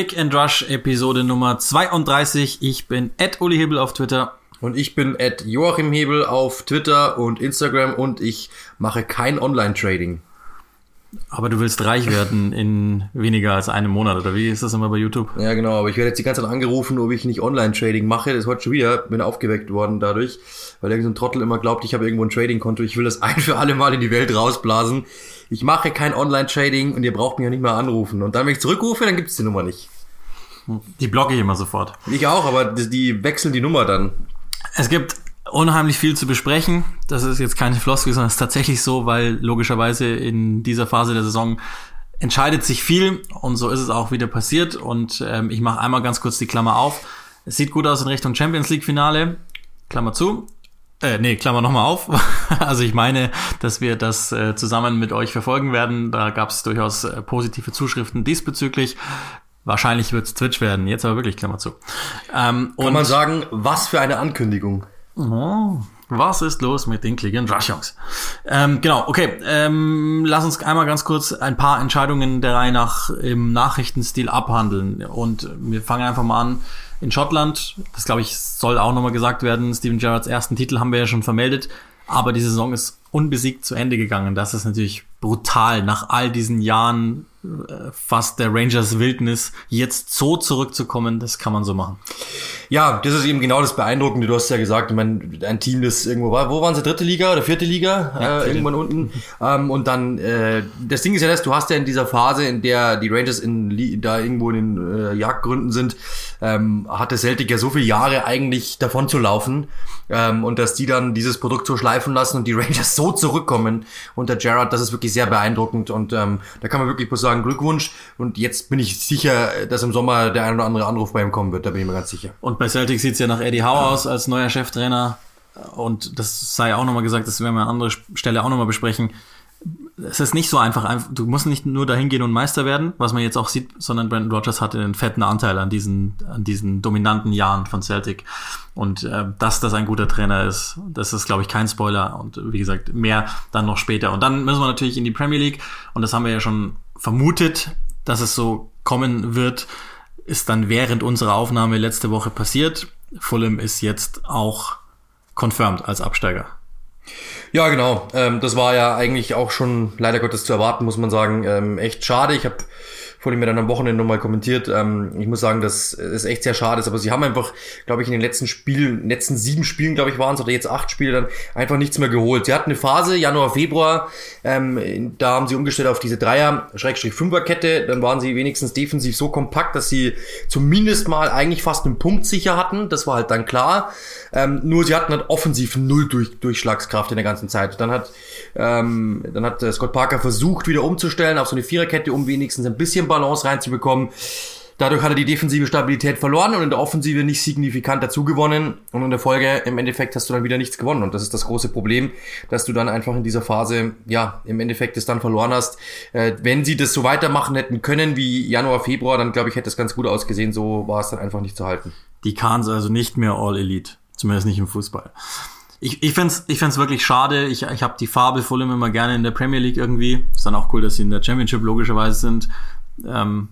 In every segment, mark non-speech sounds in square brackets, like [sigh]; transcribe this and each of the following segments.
Click and Rush Episode Nummer 32. Ich bin Ed Uli Hebel auf Twitter. Und ich bin Ed Joachim Hebel auf Twitter und Instagram und ich mache kein Online-Trading. Aber du willst reich werden in weniger als einem Monat, oder wie ist das immer bei YouTube? Ja, genau, aber ich werde jetzt die ganze Zeit angerufen, ob ich nicht Online-Trading mache. Das ist heute schon wieder, bin aufgeweckt worden dadurch, weil irgendein Trottel immer glaubt, ich habe irgendwo ein Trading-Konto. Ich will das [laughs] ein für alle Mal in die Welt rausblasen. Ich mache kein Online-Trading und ihr braucht mich ja nicht mehr anrufen. Und dann, wenn ich zurückrufe, dann gibt es die Nummer nicht. Die blocke ich immer sofort. Ich auch, aber die wechseln die Nummer dann. Es gibt unheimlich viel zu besprechen. Das ist jetzt keine Floskel, sondern es ist tatsächlich so, weil logischerweise in dieser Phase der Saison entscheidet sich viel und so ist es auch wieder passiert. Und ähm, ich mache einmal ganz kurz die Klammer auf. Es sieht gut aus in Richtung Champions League Finale. Klammer zu. Äh, nee, Klammer nochmal auf. [laughs] also ich meine, dass wir das äh, zusammen mit euch verfolgen werden. Da gab es durchaus äh, positive Zuschriften diesbezüglich. Wahrscheinlich wird es Twitch werden. Jetzt aber wirklich Klammer zu. Ähm, Kann man sagen, was für eine Ankündigung. Oh, was ist los mit den Klick Rush Jungs? Ähm, genau, okay. Ähm, lass uns einmal ganz kurz ein paar Entscheidungen der Reihe nach im Nachrichtenstil abhandeln. Und wir fangen einfach mal an. In Schottland, das glaube ich, soll auch nochmal gesagt werden, Steven Gerrards ersten Titel haben wir ja schon vermeldet. Aber die Saison ist unbesiegt zu Ende gegangen. Das ist natürlich brutal, nach all diesen Jahren fast der Rangers Wildnis jetzt so zurückzukommen, das kann man so machen. Ja, das ist eben genau das Beeindruckende. Du hast ja gesagt, ich meine, ein Team, das irgendwo war, wo waren sie, dritte Liga oder vierte Liga? Ja, äh, irgendwann unten. ähm, und dann, äh, das Ding ist ja das, du hast ja in dieser Phase, in der die Rangers in, da irgendwo in den äh, Jagdgründen sind, ähm, hatte Celtic ja so viele Jahre eigentlich davon zu laufen. Ähm, und dass die dann dieses Produkt so schleifen lassen und die [laughs] Rangers so zurückkommen unter Gerard, das ist wirklich sehr beeindruckend. Und ähm, da kann man wirklich bloß sagen, Glückwunsch. Und jetzt bin ich sicher, dass im Sommer der ein oder andere Anruf bei ihm kommen wird, da bin ich mir ganz sicher. Und bei Celtic sieht es ja nach Eddie Howe aus als neuer Cheftrainer. Und das sei auch nochmal gesagt, das werden wir an anderer Stelle auch nochmal besprechen. Es ist nicht so einfach, du musst nicht nur dahin gehen und Meister werden, was man jetzt auch sieht, sondern Brandon Rogers hatte einen fetten Anteil an diesen, an diesen dominanten Jahren von Celtic. Und äh, dass das ein guter Trainer ist, das ist, glaube ich, kein Spoiler. Und wie gesagt, mehr dann noch später. Und dann müssen wir natürlich in die Premier League. Und das haben wir ja schon vermutet, dass es so kommen wird ist dann während unserer Aufnahme letzte Woche passiert. Fulham ist jetzt auch confirmed als Absteiger. Ja, genau. Ähm, das war ja eigentlich auch schon leider Gottes zu erwarten, muss man sagen. Ähm, echt schade. Ich habe vorhin mir dann am Wochenende nochmal kommentiert. Ähm, ich muss sagen, dass es echt sehr schade ist, aber sie haben einfach, glaube ich, in den letzten Spielen, letzten sieben Spielen, glaube ich, waren es, oder jetzt acht Spiele, dann einfach nichts mehr geholt. Sie hatten eine Phase, Januar, Februar, ähm, da haben sie umgestellt auf diese Dreier-Fünfer-Kette, dann waren sie wenigstens defensiv so kompakt, dass sie zumindest mal eigentlich fast einen Punkt sicher hatten. Das war halt dann klar. Ähm, nur sie hatten halt offensiv null durch, Durchschlagskraft in der ganzen Zeit. Dann hat, ähm, dann hat äh, Scott Parker versucht, wieder umzustellen auf so eine Viererkette, um wenigstens ein bisschen Balance reinzubekommen. Dadurch hat er die defensive Stabilität verloren und in der Offensive nicht signifikant dazu gewonnen. Und in der Folge, im Endeffekt, hast du dann wieder nichts gewonnen. Und das ist das große Problem, dass du dann einfach in dieser Phase, ja, im Endeffekt es dann verloren hast. Äh, wenn sie das so weitermachen hätten können wie Januar, Februar, dann glaube ich, hätte es ganz gut ausgesehen. So war es dann einfach nicht zu halten. Die Kahns also nicht mehr All Elite. Zumindest nicht im Fußball. Ich, ich finde es ich find's wirklich schade. Ich, ich habe die Farbe Fulham immer gerne in der Premier League irgendwie. Ist dann auch cool, dass sie in der Championship logischerweise sind. Ähm,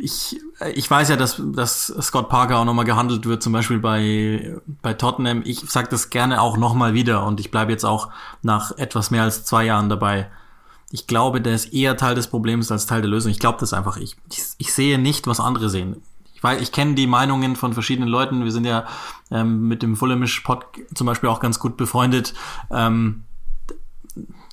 ich, ich weiß ja, dass, dass Scott Parker auch nochmal gehandelt wird, zum Beispiel bei, bei Tottenham. Ich sage das gerne auch nochmal wieder und ich bleibe jetzt auch nach etwas mehr als zwei Jahren dabei. Ich glaube, der ist eher Teil des Problems als Teil der Lösung. Ich glaube das einfach. Ich, ich, ich sehe nicht, was andere sehen weil ich kenne die Meinungen von verschiedenen Leuten. Wir sind ja ähm, mit dem Fulhamish Pod zum Beispiel auch ganz gut befreundet. Ähm,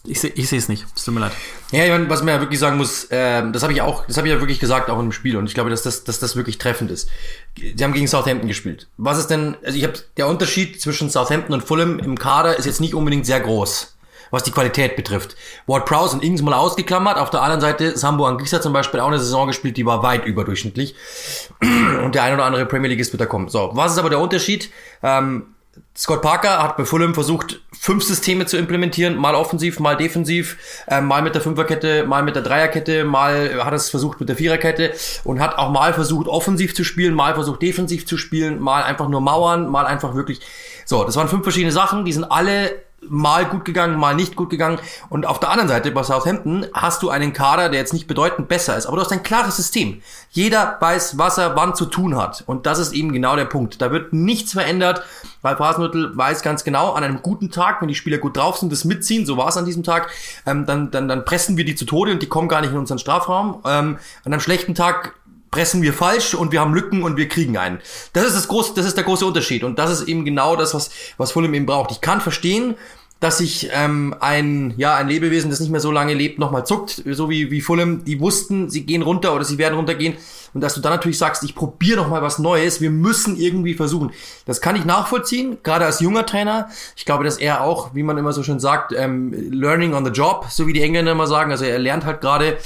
ich sehe ich es nicht. Es tut mir leid. Ja, ich meine, was man ja wirklich sagen muss, äh, das habe ich auch, das habe ich ja wirklich gesagt, auch im Spiel. Und ich glaube, dass das, dass das wirklich treffend ist. Sie haben gegen Southampton gespielt. Was ist denn, also ich habe der Unterschied zwischen Southampton und Fulham im Kader ist jetzt nicht unbedingt sehr groß was die Qualität betrifft. Ward Prowse und Ings mal ausgeklammert. Auf der anderen Seite Sambo Anguissa zum Beispiel auch eine Saison gespielt, die war weit überdurchschnittlich. [clears throat] Und der ein oder andere Premier League ist wird da kommen. So, was ist aber der Unterschied? Ähm, Scott Parker hat bei Fulham versucht, fünf Systeme zu implementieren, mal offensiv, mal defensiv, äh, mal mit der Fünferkette, mal mit der Dreierkette, mal hat es versucht mit der Viererkette und hat auch mal versucht, offensiv zu spielen, mal versucht, defensiv zu spielen, mal einfach nur mauern, mal einfach wirklich. So, das waren fünf verschiedene Sachen, die sind alle mal gut gegangen, mal nicht gut gegangen. Und auf der anderen Seite bei Southampton hast du einen Kader, der jetzt nicht bedeutend besser ist, aber du hast ein klares System. Jeder weiß, was er wann zu tun hat. Und das ist eben genau der Punkt. Da wird nichts verändert, weil Hasenhüttl weiß ganz genau, an einem guten Tag, wenn die Spieler gut drauf sind, das mitziehen, so war es an diesem Tag, ähm, dann, dann, dann pressen wir die zu Tode und die kommen gar nicht in unseren Strafraum. Ähm, an einem schlechten Tag pressen wir falsch und wir haben Lücken und wir kriegen einen. Das ist das große, das ist der große Unterschied und das ist eben genau das, was was Fulham eben braucht. Ich kann verstehen, dass sich ähm, ein ja ein Lebewesen, das nicht mehr so lange lebt, nochmal zuckt, so wie wie Fulham. Die wussten, sie gehen runter oder sie werden runtergehen und dass du dann natürlich sagst, ich probiere noch mal was Neues. Wir müssen irgendwie versuchen. Das kann ich nachvollziehen, gerade als junger Trainer. Ich glaube, dass er auch, wie man immer so schön sagt, ähm, learning on the job, so wie die Engländer immer sagen. Also er lernt halt gerade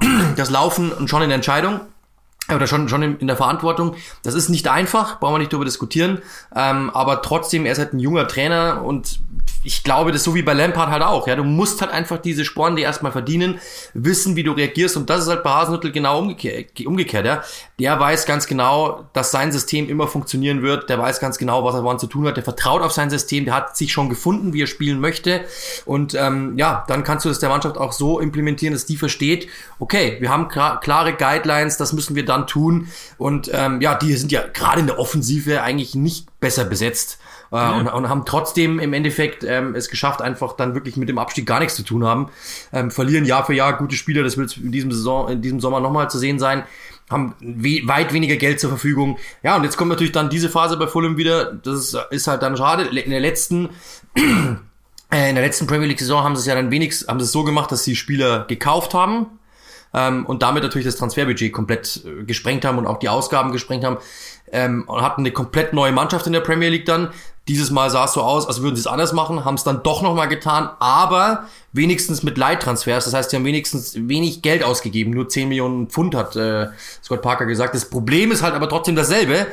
[clears throat] das Laufen und schon in Entscheidung oder schon, schon in, der Verantwortung. Das ist nicht einfach, brauchen wir nicht darüber diskutieren. Ähm, aber trotzdem, er ist halt ein junger Trainer und ich glaube, das ist so wie bei Lampard halt auch. Ja, du musst halt einfach diese Sporen die erstmal verdienen, wissen, wie du reagierst. Und das ist halt bei Hasenhüttl genau umgekehrt, umgekehrt. Ja. Der weiß ganz genau, dass sein System immer funktionieren wird. Der weiß ganz genau, was er wann zu tun hat. Der vertraut auf sein System. Der hat sich schon gefunden, wie er spielen möchte. Und ähm, ja, dann kannst du das der Mannschaft auch so implementieren, dass die versteht, okay, wir haben klare Guidelines, das müssen wir dann tun. Und ähm, ja, die sind ja gerade in der Offensive eigentlich nicht besser besetzt äh, ja. und, und, haben trotzdem im Endeffekt ähm, es geschafft, einfach dann wirklich mit dem Abstieg gar nichts zu tun haben. Ähm, verlieren Jahr für Jahr gute Spieler, das wird in diesem Saison, in diesem Sommer nochmal zu sehen sein haben we weit weniger Geld zur Verfügung. Ja, und jetzt kommt natürlich dann diese Phase bei Fulham wieder. Das ist halt dann schade. In der letzten [clears throat] äh, in der letzten Premier League Saison haben sie es ja dann wenigstens haben sie es so gemacht, dass sie Spieler gekauft haben ähm, und damit natürlich das Transferbudget komplett äh, gesprengt haben und auch die Ausgaben gesprengt haben ähm, und hatten eine komplett neue Mannschaft in der Premier League dann. Dieses Mal sah es so aus, als würden sie es anders machen, haben es dann doch nochmal getan, aber wenigstens mit Leittransfers. Das heißt, sie haben wenigstens wenig Geld ausgegeben. Nur 10 Millionen Pfund hat äh, Scott Parker gesagt. Das Problem ist halt aber trotzdem dasselbe.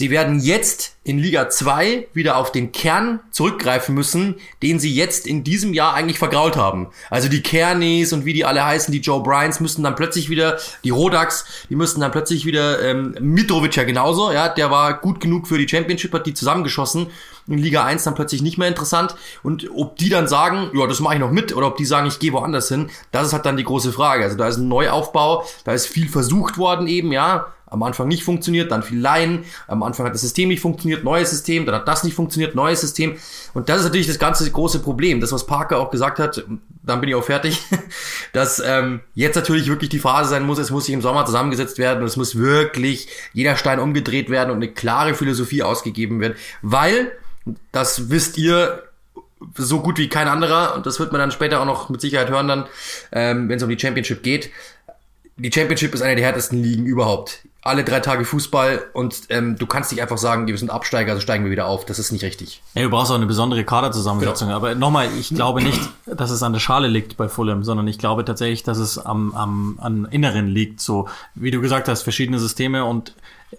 Sie werden jetzt in Liga 2 wieder auf den Kern zurückgreifen müssen, den sie jetzt in diesem Jahr eigentlich vergrault haben. Also die Kernis und wie die alle heißen, die Joe Bryans müssen dann plötzlich wieder, die Rodaks, die müssten dann plötzlich wieder, ähm, Mitrovic ja genauso, ja, der war gut genug für die Championship, hat die zusammengeschossen. In Liga 1 dann plötzlich nicht mehr interessant. Und ob die dann sagen, ja, das mache ich noch mit, oder ob die sagen, ich gehe woanders hin, das ist halt dann die große Frage. Also da ist ein Neuaufbau, da ist viel versucht worden eben, ja am Anfang nicht funktioniert, dann viel Laien, am Anfang hat das System nicht funktioniert, neues System, dann hat das nicht funktioniert, neues System. Und das ist natürlich das ganze große Problem. Das, was Parker auch gesagt hat, dann bin ich auch fertig, [laughs] dass ähm, jetzt natürlich wirklich die Phase sein muss, es muss sich im Sommer zusammengesetzt werden und es muss wirklich jeder Stein umgedreht werden und eine klare Philosophie ausgegeben werden, weil, das wisst ihr, so gut wie kein anderer, und das wird man dann später auch noch mit Sicherheit hören dann, ähm, wenn es um die Championship geht. Die Championship ist eine der härtesten Ligen überhaupt alle drei Tage Fußball und ähm, du kannst nicht einfach sagen, wir sind Absteiger, also steigen wir wieder auf. Das ist nicht richtig. Ja, du brauchst auch eine besondere Kaderzusammensetzung. Genau. Aber nochmal, ich glaube nicht, dass es an der Schale liegt bei Fulham, sondern ich glaube tatsächlich, dass es am, am, am Inneren liegt. So, wie du gesagt hast, verschiedene Systeme und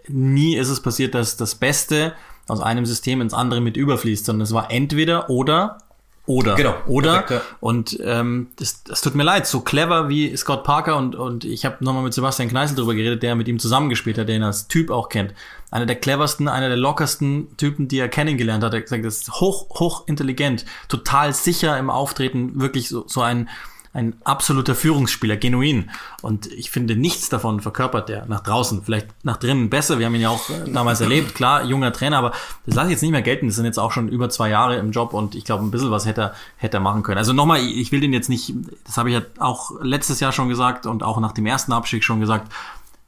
nie ist es passiert, dass das Beste aus einem System ins andere mit überfließt, sondern es war entweder oder oder. Genau. Oder. Perfekt, ja. Und ähm, das, das tut mir leid, so clever wie Scott Parker und, und ich habe nochmal mit Sebastian Kneißl drüber geredet, der mit ihm zusammengespielt hat, der ihn als Typ auch kennt. Einer der cleversten, einer der lockersten Typen, die er kennengelernt hat. Er hat gesagt, das ist hoch, hoch intelligent, total sicher im Auftreten, wirklich so, so ein ein absoluter Führungsspieler, genuin. Und ich finde, nichts davon verkörpert er nach draußen, vielleicht nach drinnen besser. Wir haben ihn ja auch äh, damals erlebt, klar, junger Trainer, aber das lasse ich jetzt nicht mehr gelten. Das sind jetzt auch schon über zwei Jahre im Job und ich glaube, ein bisschen was hätte er, hätte er machen können. Also nochmal, ich will den jetzt nicht, das habe ich ja auch letztes Jahr schon gesagt und auch nach dem ersten Abstieg schon gesagt,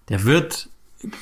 der wird,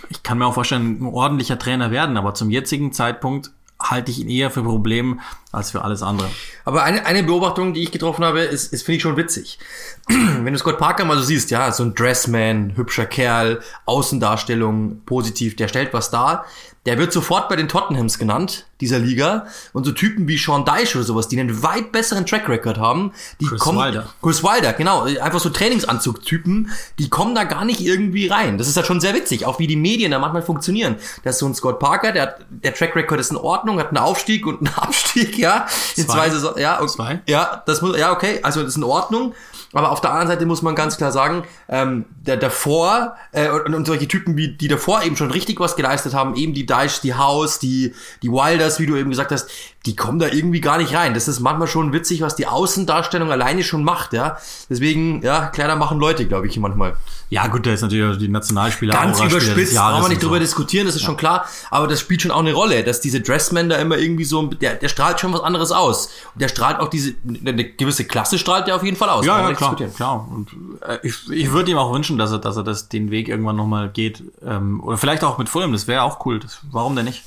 ich kann mir auch vorstellen, ein ordentlicher Trainer werden, aber zum jetzigen Zeitpunkt halte ich ihn eher für Problem als für alles andere. Aber eine, eine Beobachtung, die ich getroffen habe, ist, ist finde ich schon witzig. [clears throat] Wenn du Scott Parker mal so siehst, ja, so ein Dressman, hübscher Kerl, Außendarstellung, positiv, der stellt was dar. Der wird sofort bei den Tottenhams genannt, dieser Liga. Und so Typen wie Sean Dyche oder sowas, die einen weit besseren Track Record haben, die Chris kommen. Wilder. Chris Wilder, genau. Einfach so Trainingsanzug-Typen, die kommen da gar nicht irgendwie rein. Das ist halt schon sehr witzig, auch wie die Medien da manchmal funktionieren. Das ist so ein Scott Parker, der hat, der Track Record ist in Ordnung, hat einen Aufstieg und einen [laughs] Abstieg, ja. In zwei, zwei Saison, ja, okay, zwei? ja, das muss, ja, okay, also das ist in Ordnung. Aber auf der anderen Seite muss man ganz klar sagen, ähm, der davor äh, und, und solche Typen wie die davor eben schon richtig was geleistet haben, eben die Dice, die House, die die Wilders, wie du eben gesagt hast, die kommen da irgendwie gar nicht rein. Das ist manchmal schon witzig, was die Außendarstellung alleine schon macht, ja. Deswegen, ja, kleiner machen Leute, glaube ich, manchmal. Ja, gut, da ist natürlich die Nationalspieler Ganz überspitzt, brauchen wir nicht drüber so. diskutieren, das ist ja. schon klar. Aber das spielt schon auch eine Rolle, dass diese Dressmen da immer irgendwie so, der, der strahlt schon was anderes aus. Und der strahlt auch diese, eine gewisse Klasse strahlt der auf jeden Fall aus. Ja, ja klar, klar. Und äh, ich, ich würde ihm auch wünschen, dass er, dass er das, den Weg irgendwann nochmal geht. Ähm, oder vielleicht auch mit Fulham, das wäre auch cool. Das, warum denn nicht?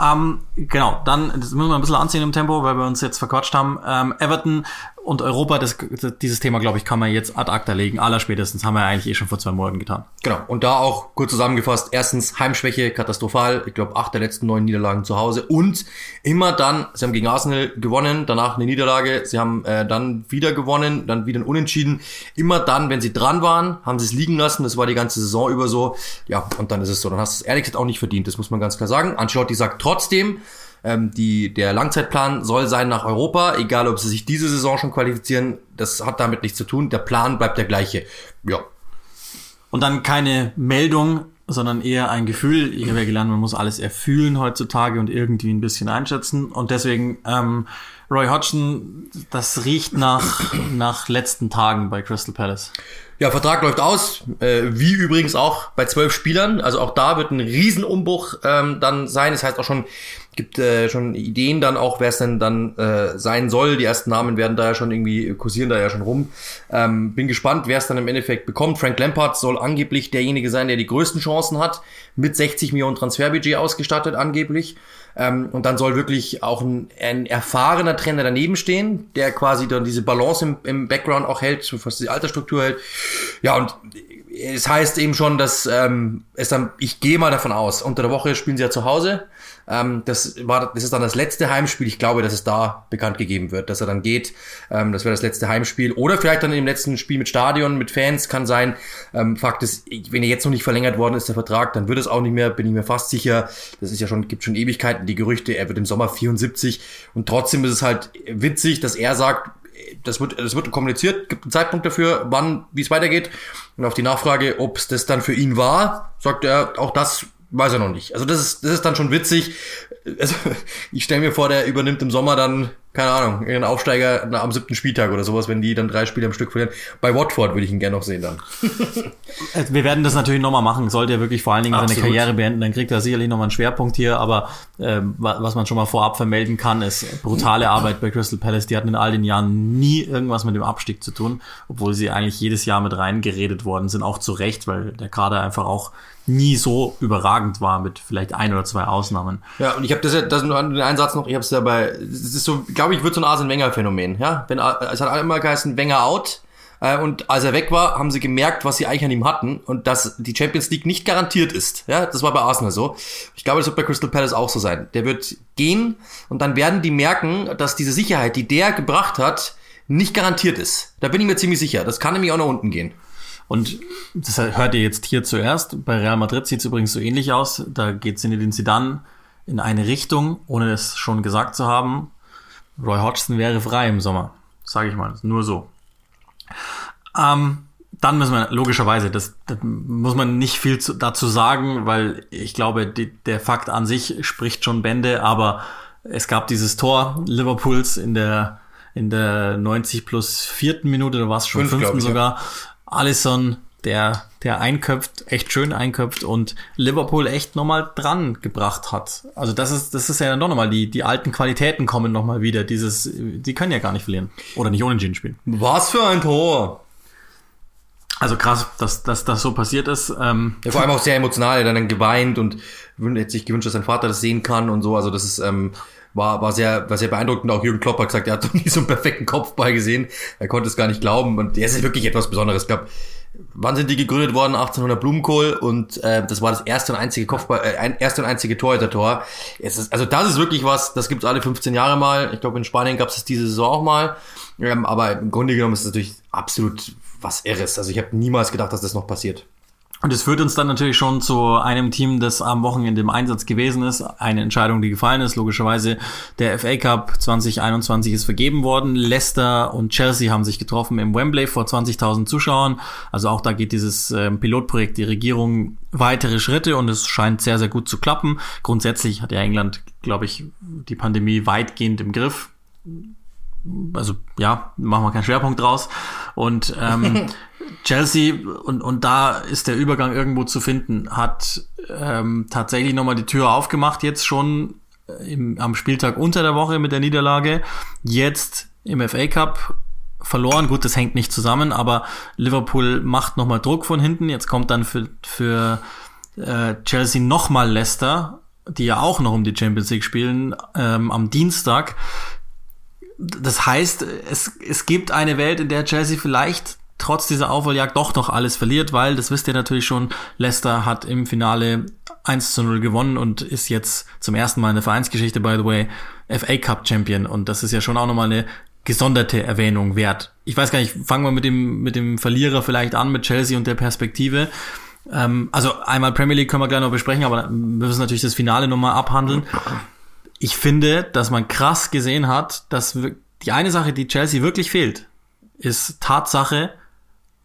Ähm, genau, dann das müssen wir ein bisschen anziehen im Tempo, weil wir uns jetzt verquatscht haben. Ähm, Everton und Europa, das, dieses Thema, glaube ich, kann man jetzt ad acta legen. Allerspätestens haben wir eigentlich eh schon vor zwei Monaten getan. Genau. Und da auch kurz zusammengefasst. Erstens, Heimschwäche, katastrophal. Ich glaube, acht der letzten neun Niederlagen zu Hause. Und immer dann, sie haben gegen Arsenal gewonnen, danach eine Niederlage. Sie haben äh, dann wieder gewonnen, dann wieder ein Unentschieden. Immer dann, wenn sie dran waren, haben sie es liegen lassen. Das war die ganze Saison über so. Ja, und dann ist es so. Dann hast du es ehrlich gesagt auch nicht verdient. Das muss man ganz klar sagen. Ancelotti sagt trotzdem, ähm, die, der Langzeitplan soll sein nach Europa, egal ob sie sich diese Saison schon qualifizieren, das hat damit nichts zu tun. Der Plan bleibt der gleiche. Ja. Und dann keine Meldung, sondern eher ein Gefühl. Ich habe ja gelernt, man muss alles erfühlen heutzutage und irgendwie ein bisschen einschätzen. Und deswegen, ähm, Roy Hodgson, das riecht nach, nach letzten Tagen bei Crystal Palace. Ja, Vertrag läuft aus, äh, wie übrigens auch bei zwölf Spielern. Also auch da wird ein Riesenumbruch ähm, dann sein. Das heißt auch schon, gibt äh, schon Ideen dann auch, wer es denn dann äh, sein soll. Die ersten Namen werden da ja schon irgendwie, kursieren da ja schon rum. Ähm, bin gespannt, wer es dann im Endeffekt bekommt. Frank Lampard soll angeblich derjenige sein, der die größten Chancen hat. Mit 60 Millionen Transferbudget ausgestattet angeblich. Ähm, und dann soll wirklich auch ein, ein erfahrener Trainer daneben stehen, der quasi dann diese Balance im, im Background auch hält, was die Altersstruktur hält. Ja, und es heißt eben schon, dass ähm, es dann, ich gehe mal davon aus, unter der Woche spielen sie ja zu Hause. Ähm, das war, das ist dann das letzte Heimspiel. Ich glaube, dass es da bekannt gegeben wird, dass er dann geht. Ähm, das wäre das letzte Heimspiel oder vielleicht dann im letzten Spiel mit Stadion, mit Fans kann sein. Ähm, Fakt ist, wenn er jetzt noch nicht verlängert worden ist der Vertrag, dann wird es auch nicht mehr. Bin ich mir fast sicher. Das ist ja schon, gibt schon Ewigkeiten die Gerüchte. Er wird im Sommer 74 und trotzdem ist es halt witzig, dass er sagt, das wird, das wird kommuniziert, gibt einen Zeitpunkt dafür, wann, wie es weitergeht. Und auf die Nachfrage, ob es das dann für ihn war, sagt er, auch das weiß er noch nicht. Also das ist, das ist dann schon witzig. Also, [laughs] ich stelle mir vor, der übernimmt im Sommer dann, keine Ahnung, einen Aufsteiger am siebten Spieltag oder sowas, wenn die dann drei Spiele am Stück verlieren. Bei Watford würde ich ihn gerne noch sehen dann. [laughs] Wir werden das natürlich nochmal machen. Sollte er wirklich vor allen Dingen Absolut. seine Karriere beenden, dann kriegt er sicherlich nochmal einen Schwerpunkt hier. Aber ähm, was man schon mal vorab vermelden kann, ist brutale Arbeit bei Crystal Palace. Die hatten in all den Jahren nie irgendwas mit dem Abstieg zu tun, obwohl sie eigentlich jedes Jahr mit reingeredet worden sind, auch zu Recht, weil der Kader einfach auch nie so überragend war, mit vielleicht ein oder zwei Ausnahmen. Ja, und ich habe das ja, das nur den Einsatz noch, ich habe es dabei, es ist so, glaube ich, wird so ein Arsene Wenger Phänomen, ja? Wenn es hat immer geheißen Wenger out äh, und als er weg war, haben sie gemerkt, was sie eigentlich an ihm hatten und dass die Champions League nicht garantiert ist. Ja, das war bei Arsenal so. Ich glaube, das wird bei Crystal Palace auch so sein. Der wird gehen und dann werden die merken, dass diese Sicherheit, die der gebracht hat, nicht garantiert ist. Da bin ich mir ziemlich sicher. Das kann nämlich auch nach unten gehen. Und das hört ihr jetzt hier zuerst. Bei Real Madrid sieht es übrigens so ähnlich aus. Da geht Zinedine Zidane in eine Richtung, ohne es schon gesagt zu haben. Roy Hodgson wäre frei im Sommer. Sage ich mal. Nur so. Ähm, dann müssen wir logischerweise, das, das muss man nicht viel zu, dazu sagen, weil ich glaube, die, der Fakt an sich spricht schon Bände, aber es gab dieses Tor Liverpools in der in der 90 plus vierten Minute, da war es schon Fünf, fünften sogar. Ja. Allison, der, der einköpft, echt schön einköpft und Liverpool echt nochmal dran gebracht hat. Also das ist, das ist ja dann doch nochmal, die, die alten Qualitäten kommen nochmal wieder. Dieses, die können ja gar nicht verlieren. Oder nicht ohne Gin spielen. Was für ein Tor! Also krass, dass, dass das so passiert ist. Ähm, ja, vor allem auch sehr emotional, er dann geweint und hätte sich gewünscht, dass sein Vater das sehen kann und so. Also das ist, ähm, war, war sehr, war sehr beeindruckend. Auch Jürgen Klopp hat gesagt, er hat noch nie so einen perfekten Kopfball gesehen. Er konnte es gar nicht glauben. Und er ist wirklich etwas Besonderes. Ich glaube, wann sind die gegründet worden? 1800 Blumenkohl. Und äh, das war das erste und einzige Kopfball, äh, ein, erste und einzige Torhüter-Tor. Es ist, also das ist wirklich was, das gibt's alle 15 Jahre mal. Ich glaube, in Spanien gab's es diese Saison auch mal. Ähm, aber im Grunde genommen ist es natürlich absolut was Irres. Also ich habe niemals gedacht, dass das noch passiert. Und es führt uns dann natürlich schon zu einem Team, das am Wochenende im Einsatz gewesen ist. Eine Entscheidung, die gefallen ist. Logischerweise der FA Cup 2021 ist vergeben worden. Leicester und Chelsea haben sich getroffen im Wembley vor 20.000 Zuschauern. Also auch da geht dieses äh, Pilotprojekt die Regierung weitere Schritte und es scheint sehr, sehr gut zu klappen. Grundsätzlich hat ja England, glaube ich, die Pandemie weitgehend im Griff also ja, machen wir keinen Schwerpunkt draus. Und ähm, [laughs] Chelsea, und, und da ist der Übergang irgendwo zu finden, hat ähm, tatsächlich nochmal die Tür aufgemacht, jetzt schon im, am Spieltag unter der Woche mit der Niederlage. Jetzt im FA Cup verloren. Gut, das hängt nicht zusammen, aber Liverpool macht nochmal Druck von hinten. Jetzt kommt dann für, für äh, Chelsea nochmal Leicester, die ja auch noch um die Champions League spielen, ähm, am Dienstag das heißt, es, es gibt eine Welt, in der Chelsea vielleicht trotz dieser Aufholjagd doch noch alles verliert, weil, das wisst ihr natürlich schon, Leicester hat im Finale 1 zu 0 gewonnen und ist jetzt zum ersten Mal in der Vereinsgeschichte, by the way, FA Cup Champion. Und das ist ja schon auch nochmal eine gesonderte Erwähnung wert. Ich weiß gar nicht, fangen wir mit dem, mit dem Verlierer vielleicht an, mit Chelsea und der Perspektive. Ähm, also einmal Premier League können wir gleich noch besprechen, aber wir müssen natürlich das Finale nochmal abhandeln ich finde, dass man krass gesehen hat, dass die eine Sache, die Chelsea wirklich fehlt, ist Tatsache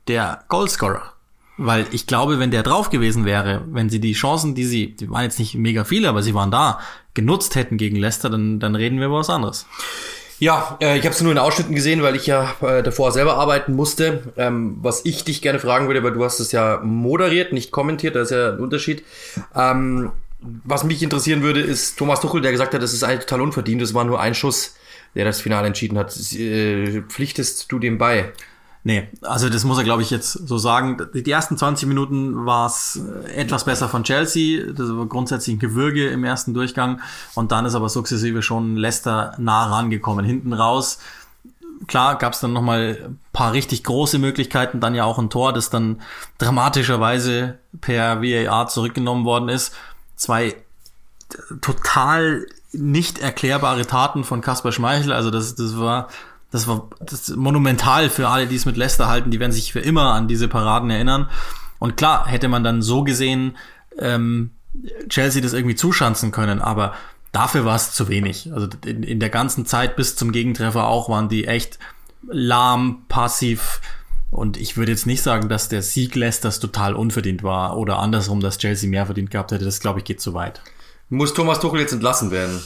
der Goalscorer. Weil ich glaube, wenn der drauf gewesen wäre, wenn sie die Chancen, die sie, die waren jetzt nicht mega viele, aber sie waren da, genutzt hätten gegen Leicester, dann, dann reden wir über was anderes. Ja, äh, ich habe es nur in Ausschnitten gesehen, weil ich ja äh, davor selber arbeiten musste. Ähm, was ich dich gerne fragen würde, weil du hast es ja moderiert, nicht kommentiert, da ist ja ein Unterschied. Ähm, was mich interessieren würde, ist Thomas Tuchel, der gesagt hat, das ist eigentlich total unverdient, das war nur ein Schuss, der das Finale entschieden hat. Äh, pflichtest du dem bei? Nee, also das muss er, glaube ich, jetzt so sagen. Die ersten 20 Minuten war es etwas besser von Chelsea. Das war grundsätzlich ein Gewürge im ersten Durchgang. Und dann ist aber sukzessive schon Leicester nah rangekommen. Hinten raus, klar, gab es dann nochmal ein paar richtig große Möglichkeiten. Dann ja auch ein Tor, das dann dramatischerweise per VAR zurückgenommen worden ist zwei total nicht erklärbare Taten von Kasper Schmeichel. Also das, das war, das war das monumental für alle, die es mit Leicester halten. Die werden sich für immer an diese Paraden erinnern. Und klar, hätte man dann so gesehen, ähm, Chelsea das irgendwie zuschanzen können, aber dafür war es zu wenig. Also in, in der ganzen Zeit bis zum Gegentreffer auch waren die echt lahm, passiv, und ich würde jetzt nicht sagen, dass der Sieg Leicesters total unverdient war oder andersrum, dass Chelsea mehr verdient gehabt hätte. Das glaube ich geht zu weit. Muss Thomas Tuchel jetzt entlassen werden?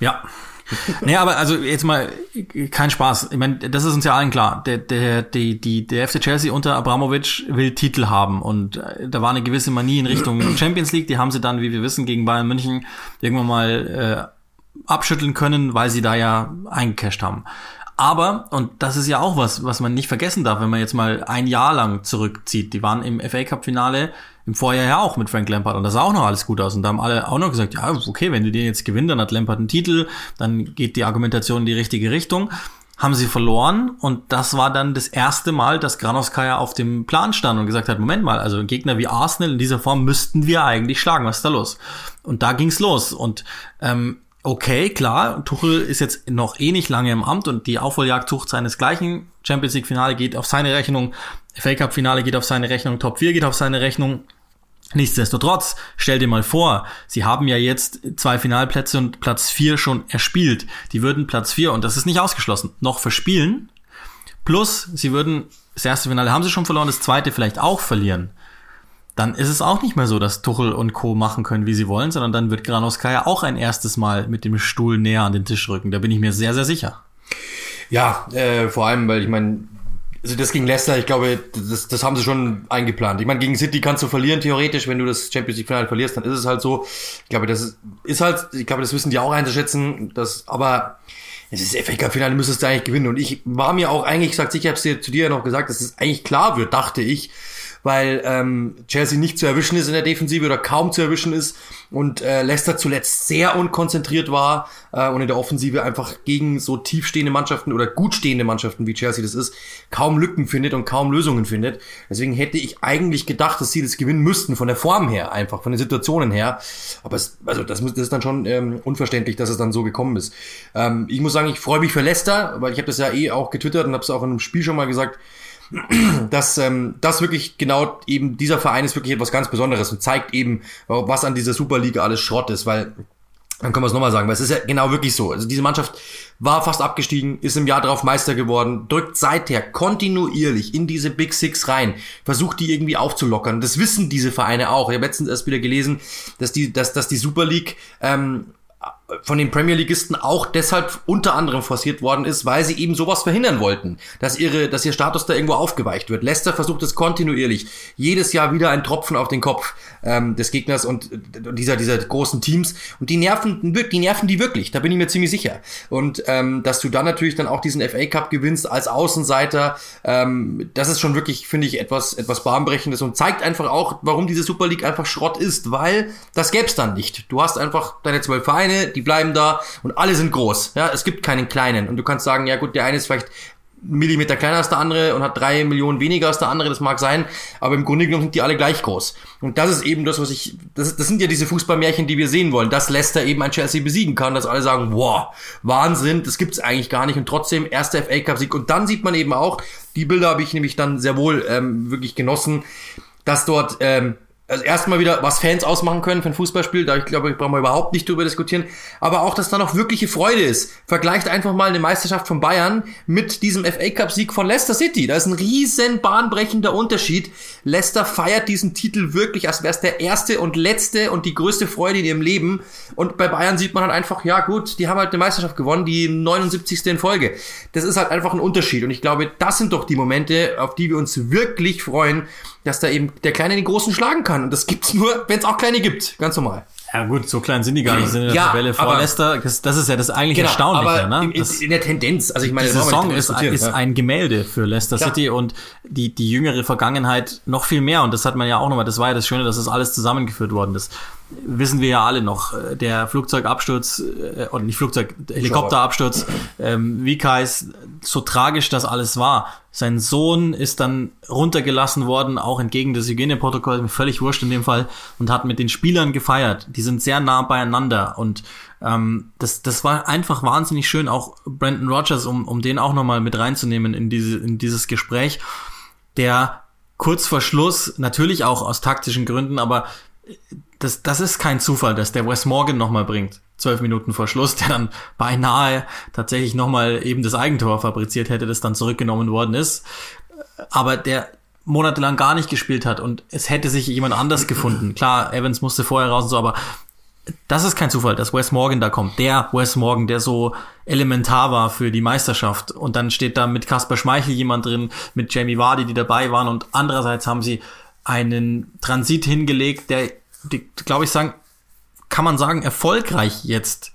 Ja. Naja, aber also jetzt mal kein Spaß. Ich meine, das ist uns ja allen klar. Der, der, die, die, der FC Chelsea unter Abramovic will Titel haben und äh, da war eine gewisse Manie in Richtung [clears throat] Champions League. Die haben sie dann, wie wir wissen, gegen Bayern München irgendwann mal äh, abschütteln können, weil sie da ja eingecasht haben. Aber, und das ist ja auch was, was man nicht vergessen darf, wenn man jetzt mal ein Jahr lang zurückzieht. Die waren im FA Cup Finale im Vorjahr ja auch mit Frank Lampard und da sah auch noch alles gut aus. Und da haben alle auch noch gesagt, ja, okay, wenn du den jetzt gewinnst, dann hat Lampard einen Titel, dann geht die Argumentation in die richtige Richtung. Haben sie verloren und das war dann das erste Mal, dass Granovskaya auf dem Plan stand und gesagt hat, Moment mal, also Gegner wie Arsenal in dieser Form müssten wir eigentlich schlagen, was ist da los? Und da ging's los und ähm, okay, klar, Tuchel ist jetzt noch eh nicht lange im Amt und die Aufholjagd sucht seinesgleichen. Champions League Finale geht auf seine Rechnung, FA Cup Finale geht auf seine Rechnung, Top 4 geht auf seine Rechnung. Nichtsdestotrotz, stell dir mal vor, sie haben ja jetzt zwei Finalplätze und Platz 4 schon erspielt. Die würden Platz 4, und das ist nicht ausgeschlossen, noch verspielen. Plus, sie würden, das erste Finale haben sie schon verloren, das zweite vielleicht auch verlieren dann ist es auch nicht mehr so, dass Tuchel und Co. machen können, wie sie wollen, sondern dann wird Granoskaya auch ein erstes Mal mit dem Stuhl näher an den Tisch rücken. Da bin ich mir sehr, sehr sicher. Ja, äh, vor allem, weil ich meine, also das gegen Leicester, ich glaube, das, das haben sie schon eingeplant. Ich meine, gegen City kannst du verlieren, theoretisch, wenn du das Champions League Finale verlierst, dann ist es halt so. Ich glaube, das ist, halt, ich glaube, das wissen die auch einzuschätzen, dass, aber es ist FA Cup Finale, müsstest du eigentlich gewinnen. Und ich war mir auch eigentlich gesagt, ich habe es dir zu dir ja noch gesagt, dass es eigentlich klar wird, dachte ich, weil ähm, Chelsea nicht zu erwischen ist in der Defensive oder kaum zu erwischen ist und äh, Leicester zuletzt sehr unkonzentriert war äh, und in der Offensive einfach gegen so tiefstehende Mannschaften oder gut stehende Mannschaften wie Chelsea das ist, kaum Lücken findet und kaum Lösungen findet. Deswegen hätte ich eigentlich gedacht, dass sie das gewinnen müssten von der Form her, einfach von den Situationen her. Aber es, also das, das ist dann schon ähm, unverständlich, dass es dann so gekommen ist. Ähm, ich muss sagen, ich freue mich für Leicester, weil ich habe das ja eh auch getwittert und habe es auch in einem Spiel schon mal gesagt dass ähm, das wirklich genau eben dieser Verein ist wirklich etwas ganz Besonderes und zeigt eben, was an dieser Superliga alles Schrott ist, weil dann können wir es nochmal sagen, weil es ist ja genau wirklich so. Also diese Mannschaft war fast abgestiegen, ist im Jahr darauf Meister geworden, drückt seither kontinuierlich in diese Big Six rein, versucht die irgendwie aufzulockern. Das wissen diese Vereine auch. Ich habe letztens erst wieder gelesen, dass die, dass, dass die Super League ähm, von den Premier Leagueisten auch deshalb unter anderem forciert worden ist, weil sie eben sowas verhindern wollten, dass ihre, dass ihr Status da irgendwo aufgeweicht wird. Leicester versucht es kontinuierlich, jedes Jahr wieder ein Tropfen auf den Kopf ähm, des Gegners und dieser dieser großen Teams und die nerven, die nerven die wirklich. Da bin ich mir ziemlich sicher. Und ähm, dass du dann natürlich dann auch diesen FA Cup gewinnst als Außenseiter, ähm, das ist schon wirklich, finde ich, etwas etwas bahnbrechendes und zeigt einfach auch, warum diese Super League einfach Schrott ist, weil das gäbe es dann nicht. Du hast einfach deine zwölf Vereine die bleiben da und alle sind groß. Ja, es gibt keinen kleinen. Und du kannst sagen, ja gut, der eine ist vielleicht Millimeter kleiner als der andere und hat drei Millionen weniger als der andere, das mag sein, aber im Grunde genommen sind die alle gleich groß. Und das ist eben das, was ich, das, das sind ja diese Fußballmärchen, die wir sehen wollen, dass Leicester eben ein Chelsea besiegen kann, dass alle sagen, wow, Wahnsinn, das gibt's eigentlich gar nicht und trotzdem erster FA Cup Sieg. Und dann sieht man eben auch, die Bilder habe ich nämlich dann sehr wohl ähm, wirklich genossen, dass dort ähm, also erstmal wieder, was Fans ausmachen können für ein Fußballspiel, da ich glaube, ich brauche mal überhaupt nicht drüber diskutieren, aber auch, dass da noch wirkliche Freude ist. Vergleicht einfach mal eine Meisterschaft von Bayern mit diesem FA Cup Sieg von Leicester City. Da ist ein riesen bahnbrechender Unterschied. Leicester feiert diesen Titel wirklich, als wäre es der erste und letzte und die größte Freude in ihrem Leben. Und bei Bayern sieht man halt einfach, ja gut, die haben halt eine Meisterschaft gewonnen, die 79. in Folge. Das ist halt einfach ein Unterschied. Und ich glaube, das sind doch die Momente, auf die wir uns wirklich freuen dass da eben der Kleine den Großen schlagen kann. Und das gibt's nur, wenn es auch Kleine gibt. Ganz normal. Ja gut, so klein sind die gar nicht, sind in der ja, Tabelle vor aber, Leicester. Das, das ist ja das eigentlich genau, Erstaunliche. ne? in, in, der Tendenz, also ich meine, die Saison ist, ist ja. ein Gemälde für Leicester ja. City und die, die jüngere Vergangenheit noch viel mehr. Und das hat man ja auch nochmal, das war ja das Schöne, dass das alles zusammengeführt worden ist. Wissen wir ja alle noch, der Flugzeugabsturz, äh, oder nicht Flugzeug, Helikopterabsturz, ähm, Vikais, so tragisch das alles war sein Sohn ist dann runtergelassen worden, auch entgegen des Hygieneprotokolls, mir völlig wurscht in dem Fall, und hat mit den Spielern gefeiert. Die sind sehr nah beieinander und ähm, das, das war einfach wahnsinnig schön, auch Brandon Rogers, um, um den auch nochmal mit reinzunehmen in, diese, in dieses Gespräch, der kurz vor Schluss, natürlich auch aus taktischen Gründen, aber das, das ist kein Zufall, dass der Wes Morgan nochmal bringt zwölf Minuten vor Schluss, der dann beinahe tatsächlich nochmal eben das Eigentor fabriziert hätte, das dann zurückgenommen worden ist. Aber der monatelang gar nicht gespielt hat und es hätte sich jemand anders gefunden. Klar, Evans musste vorher raus und so, aber das ist kein Zufall, dass Wes Morgan da kommt. Der Wes Morgan, der so elementar war für die Meisterschaft. Und dann steht da mit Kasper Schmeichel jemand drin, mit Jamie Vardy, die dabei waren. Und andererseits haben sie einen Transit hingelegt, der, glaube ich, sagen, kann man sagen, erfolgreich jetzt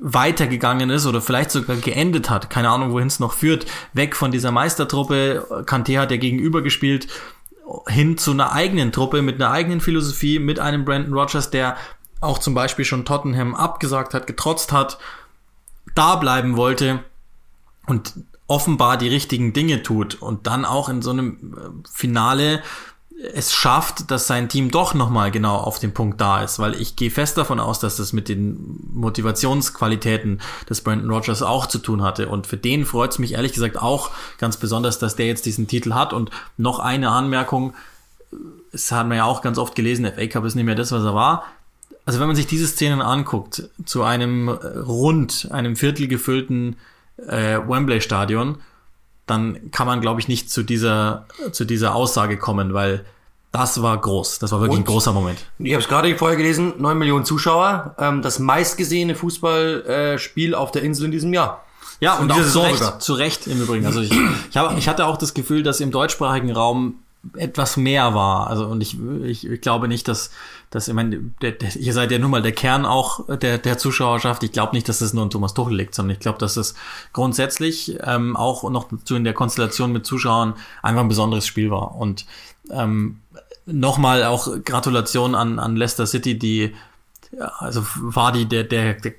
weitergegangen ist oder vielleicht sogar geendet hat. Keine Ahnung, wohin es noch führt. Weg von dieser Meistertruppe. Kante hat ja gegenüber gespielt hin zu einer eigenen Truppe mit einer eigenen Philosophie, mit einem Brandon Rogers, der auch zum Beispiel schon Tottenham abgesagt hat, getrotzt hat, da bleiben wollte und offenbar die richtigen Dinge tut und dann auch in so einem äh, Finale es schafft, dass sein Team doch nochmal genau auf dem Punkt da ist, weil ich gehe fest davon aus, dass das mit den Motivationsqualitäten des Brandon Rogers auch zu tun hatte. Und für den freut es mich ehrlich gesagt auch ganz besonders, dass der jetzt diesen Titel hat. Und noch eine Anmerkung, es hat man ja auch ganz oft gelesen, FA Cup ist nicht mehr das, was er war. Also wenn man sich diese Szenen anguckt, zu einem rund, einem Viertel gefüllten äh, Wembley-Stadion, dann kann man, glaube ich, nicht zu dieser, zu dieser Aussage kommen, weil das war groß. Das war wirklich Und, ein großer Moment. Ich habe es gerade vorher gelesen, neun Millionen Zuschauer, ähm, das meistgesehene Fußballspiel äh, auf der Insel in diesem Jahr. Ja, und, und auch zu Recht, zu Recht im Übrigen. Also ich, ich, hab, ich hatte auch das Gefühl, dass im deutschsprachigen Raum etwas mehr war. Also und ich, ich, ich glaube nicht, dass dass ich meine, der, der, ihr seid ja nun mal der Kern auch der, der Zuschauerschaft. Ich glaube nicht, dass das nur an Thomas Tuchel liegt, sondern ich glaube, dass es grundsätzlich ähm, auch noch zu in der Konstellation mit Zuschauern einfach ein besonderes Spiel war. Und ähm, nochmal auch Gratulation an, an Leicester City, die ja, also Vardy, der, der, der,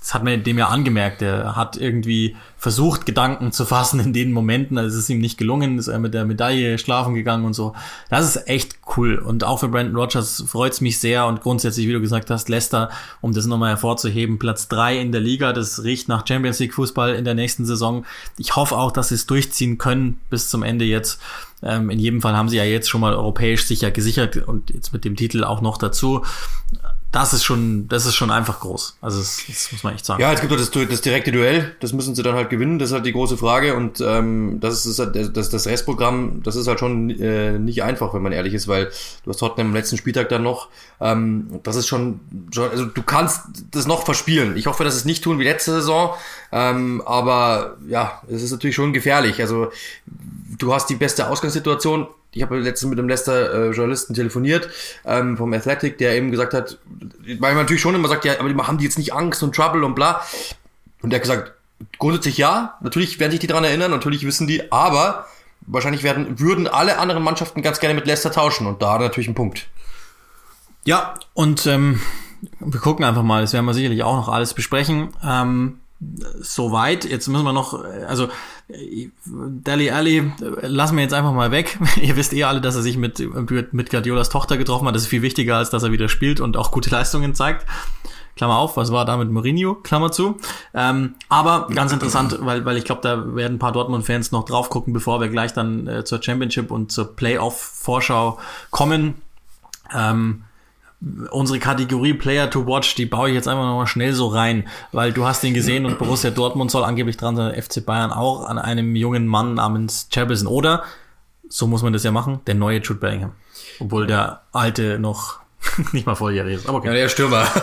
das hat man dem ja angemerkt, der hat irgendwie versucht, Gedanken zu fassen in den Momenten, also es ist ihm nicht gelungen, ist er mit der Medaille schlafen gegangen und so. Das ist echt cool. Und auch für Brandon Rogers freut's mich sehr und grundsätzlich, wie du gesagt hast, Leicester, um das nochmal hervorzuheben, Platz drei in der Liga, das riecht nach Champions League Fußball in der nächsten Saison. Ich hoffe auch, dass sie es durchziehen können bis zum Ende jetzt. Ähm, in jedem Fall haben sie ja jetzt schon mal europäisch sicher gesichert und jetzt mit dem Titel auch noch dazu das ist schon, das ist schon einfach groß. Also das, das muss man echt sagen. Ja, es gibt doch das, das direkte Duell, das müssen sie dann halt gewinnen, das ist halt die große Frage. Und ähm, das ist halt, das, das Restprogramm, das ist halt schon äh, nicht einfach, wenn man ehrlich ist, weil du hast Tottenham am letzten Spieltag dann noch. Ähm, das ist schon, schon, also du kannst das noch verspielen. Ich hoffe, dass es nicht tun wie letzte Saison. Ähm, aber ja, es ist natürlich schon gefährlich. Also du hast die beste Ausgangssituation ich habe letztens mit einem Leicester-Journalisten telefoniert ähm, vom Athletic, der eben gesagt hat, weil man natürlich schon immer sagt, ja, aber haben die jetzt nicht Angst und Trouble und bla. Und der hat gesagt, grundsätzlich ja, natürlich werden sich die daran erinnern, natürlich wissen die, aber wahrscheinlich werden, würden alle anderen Mannschaften ganz gerne mit Leicester tauschen und da natürlich ein Punkt. Ja, und ähm, wir gucken einfach mal, das werden wir sicherlich auch noch alles besprechen. Ähm, soweit. Jetzt müssen wir noch, also Dali Ali lassen wir jetzt einfach mal weg. [laughs] Ihr wisst eh alle, dass er sich mit, mit Guardiolas Tochter getroffen hat. Das ist viel wichtiger, als dass er wieder spielt und auch gute Leistungen zeigt. Klammer auf, was war da mit Mourinho? Klammer zu. Ähm, aber ganz interessant, [clears throat] weil, weil ich glaube, da werden ein paar Dortmund-Fans noch drauf gucken, bevor wir gleich dann äh, zur Championship und zur Playoff-Vorschau kommen. Ähm, unsere Kategorie Player to Watch, die baue ich jetzt einfach nochmal schnell so rein, weil du hast ihn gesehen und Borussia Dortmund soll angeblich dran sein, FC Bayern auch an einem jungen Mann namens Chapelson oder, so muss man das ja machen, der neue Jude Bellingham. Obwohl der alte noch [laughs] nicht mal volljährig ist. Aber okay. Ja, der Stürmer. [laughs]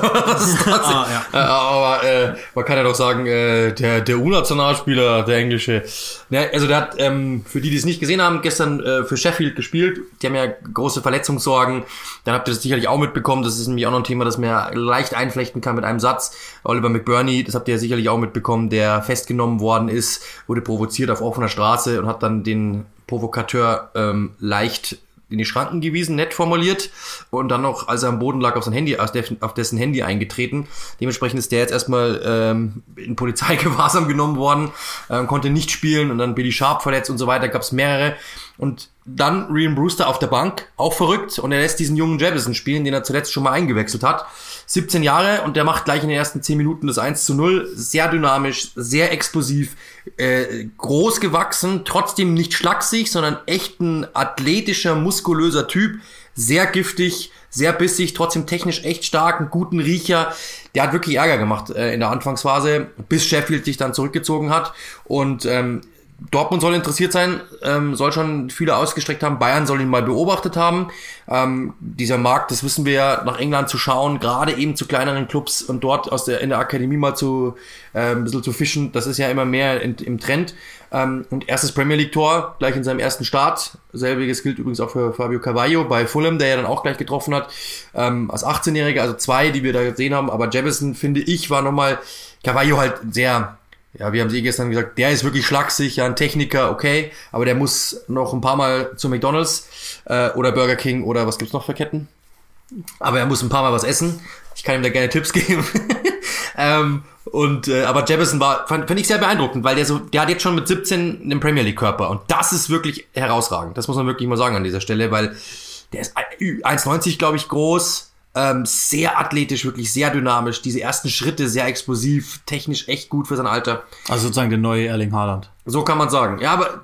ah, ja. Äh, aber äh, man kann ja doch sagen, äh, der, der U-Nationalspieler, der englische. Ja, also der hat, ähm, für die, die es nicht gesehen haben, gestern äh, für Sheffield gespielt. Die haben ja große Verletzungssorgen. Dann habt ihr das sicherlich auch mitbekommen. Das ist nämlich auch noch ein Thema, das mir leicht einflechten kann mit einem Satz. Oliver McBurney, das habt ihr ja sicherlich auch mitbekommen, der festgenommen worden ist, wurde provoziert auf offener Straße und hat dann den Provokateur ähm, leicht in die Schranken gewiesen, nett formuliert und dann noch, als er am Boden lag, auf sein Handy, auf dessen Handy eingetreten. Dementsprechend ist der jetzt erstmal ähm, in Polizeigewahrsam genommen worden, ähm, konnte nicht spielen und dann Billy Sharp verletzt und so weiter, gab es mehrere. Und dann Rian Brewster auf der Bank, auch verrückt, und er lässt diesen jungen Jefferson spielen, den er zuletzt schon mal eingewechselt hat. 17 Jahre und der macht gleich in den ersten 10 Minuten das 1 zu 0. Sehr dynamisch, sehr explosiv, äh, groß gewachsen, trotzdem nicht schlaksig, sondern echt ein athletischer, muskulöser Typ. Sehr giftig, sehr bissig, trotzdem technisch echt stark, einen guten Riecher. Der hat wirklich Ärger gemacht äh, in der Anfangsphase, bis Sheffield sich dann zurückgezogen hat. Und ähm, Dortmund soll interessiert sein, ähm, soll schon viele ausgestreckt haben. Bayern soll ihn mal beobachtet haben. Ähm, dieser Markt, das wissen wir ja, nach England zu schauen, gerade eben zu kleineren Clubs und dort aus der in der Akademie mal zu äh, ein bisschen zu fischen, das ist ja immer mehr in, im Trend. Ähm, und erstes Premier League Tor gleich in seinem ersten Start. Selbiges gilt übrigens auch für Fabio Carvalho bei Fulham, der ja dann auch gleich getroffen hat ähm, als 18-Jähriger. Also zwei, die wir da gesehen haben. Aber Jefferson finde ich war nochmal Carvalho halt sehr ja, wir haben sie gestern gesagt, der ist wirklich schlagsig, ja, ein Techniker, okay, aber der muss noch ein paar Mal zu McDonalds äh, oder Burger King oder was gibt's noch für Ketten? Aber er muss ein paar Mal was essen. Ich kann ihm da gerne Tipps [laughs] geben. ähm, und äh, aber Jefferson war, fand, fand ich sehr beeindruckend, weil der so, der hat jetzt schon mit 17 einen Premier League Körper und das ist wirklich herausragend. Das muss man wirklich mal sagen an dieser Stelle, weil der ist 1,90 glaube ich groß, ähm, sehr athletisch, wirklich sehr dynamisch. Diese ersten Schritte sehr explosiv, technisch echt gut für sein Alter. Also sozusagen der neue Erling Haaland. So kann man sagen. Ja, aber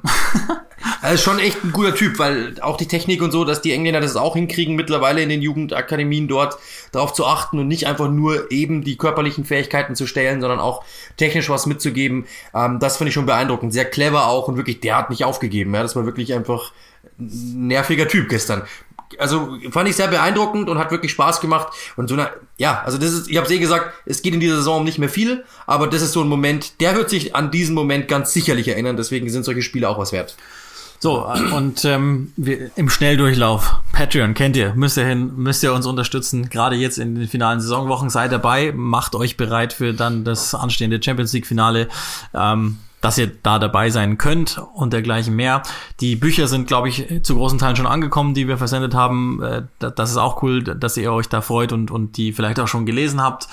[laughs] er ist schon echt ein guter Typ, weil auch die Technik und so, dass die Engländer das auch hinkriegen, mittlerweile in den Jugendakademien dort darauf zu achten und nicht einfach nur eben die körperlichen Fähigkeiten zu stellen, sondern auch technisch was mitzugeben. Ähm, das finde ich schon beeindruckend. Sehr clever auch und wirklich, der hat nicht aufgegeben. Ja, das war wirklich einfach ein nerviger Typ gestern also fand ich sehr beeindruckend und hat wirklich Spaß gemacht. Und so eine, ja, also das ist, ich habe eh gesagt, es geht in dieser Saison nicht mehr viel, aber das ist so ein Moment, der wird sich an diesen Moment ganz sicherlich erinnern. Deswegen sind solche Spiele auch was wert. So, und ähm, wir, im Schnelldurchlauf, Patreon kennt ihr, müsst ihr hin, müsst ihr uns unterstützen. Gerade jetzt in den finalen Saisonwochen seid dabei, macht euch bereit für dann das anstehende Champions League Finale. Ähm, dass ihr da dabei sein könnt und dergleichen mehr. Die Bücher sind, glaube ich, zu großen Teilen schon angekommen, die wir versendet haben. Äh, das ist auch cool, dass ihr euch da freut und, und die vielleicht auch schon gelesen habt.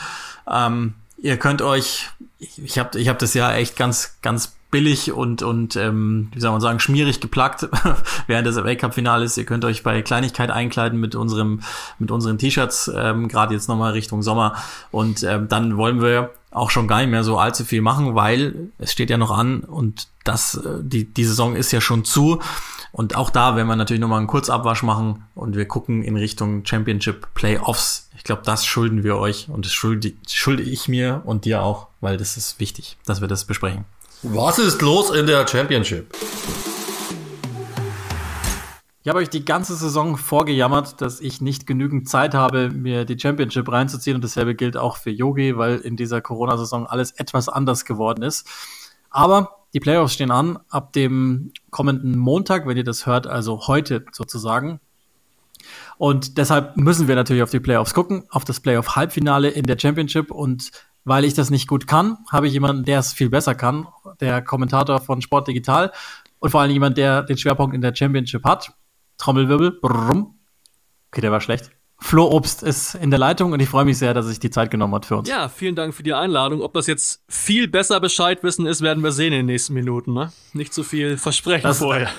Ähm, ihr könnt euch, ich habe ich hab das ja echt ganz, ganz billig und, und ähm, wie soll man sagen, schmierig geplackt [laughs] während des Weltcup-Finales. Ihr könnt euch bei Kleinigkeit einkleiden mit unserem, mit unseren T-Shirts, ähm, gerade jetzt nochmal Richtung Sommer. Und ähm, dann wollen wir auch schon gar nicht mehr so allzu viel machen, weil es steht ja noch an und das, äh, die, die Saison ist ja schon zu. Und auch da werden wir natürlich nochmal einen Kurzabwasch machen und wir gucken in Richtung Championship Playoffs. Ich glaube, das schulden wir euch und das schulde, schulde ich mir und dir auch, weil das ist wichtig, dass wir das besprechen. Was ist los in der Championship? Ich habe euch die ganze Saison vorgejammert, dass ich nicht genügend Zeit habe, mir die Championship reinzuziehen. Und dasselbe gilt auch für Yogi, weil in dieser Corona-Saison alles etwas anders geworden ist. Aber die Playoffs stehen an ab dem kommenden Montag, wenn ihr das hört, also heute sozusagen. Und deshalb müssen wir natürlich auf die Playoffs gucken, auf das Playoff-Halbfinale in der Championship. Und weil ich das nicht gut kann, habe ich jemanden, der es viel besser kann, der Kommentator von Sport Digital und vor allem jemand, der den Schwerpunkt in der Championship hat. Trommelwirbel. Brumm. Okay, der war schlecht. Flo Obst ist in der Leitung und ich freue mich sehr, dass er sich die Zeit genommen hat für uns. Ja, vielen Dank für die Einladung. Ob das jetzt viel besser Bescheid wissen ist, werden wir sehen in den nächsten Minuten. Ne? Nicht zu viel versprechen das, vorher.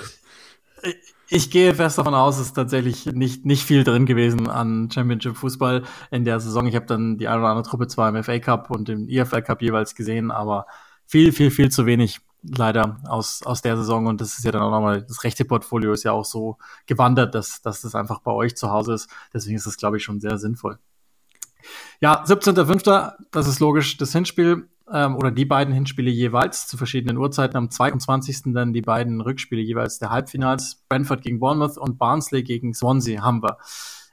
Ich, ich gehe fest davon aus, es ist tatsächlich nicht, nicht viel drin gewesen an Championship Fußball in der Saison. Ich habe dann die eine oder andere Truppe zwar im FA Cup und im EFL Cup jeweils gesehen, aber viel, viel, viel zu wenig leider aus, aus der Saison. Und das ist ja dann auch nochmal, das rechte Portfolio ist ja auch so gewandert, dass, dass das einfach bei euch zu Hause ist. Deswegen ist das, glaube ich, schon sehr sinnvoll. Ja, 17.05., das ist logisch, das Hinspiel ähm, oder die beiden Hinspiele jeweils zu verschiedenen Uhrzeiten. Am 22. dann die beiden Rückspiele jeweils der Halbfinals. Brentford gegen Bournemouth und Barnsley gegen Swansea haben wir.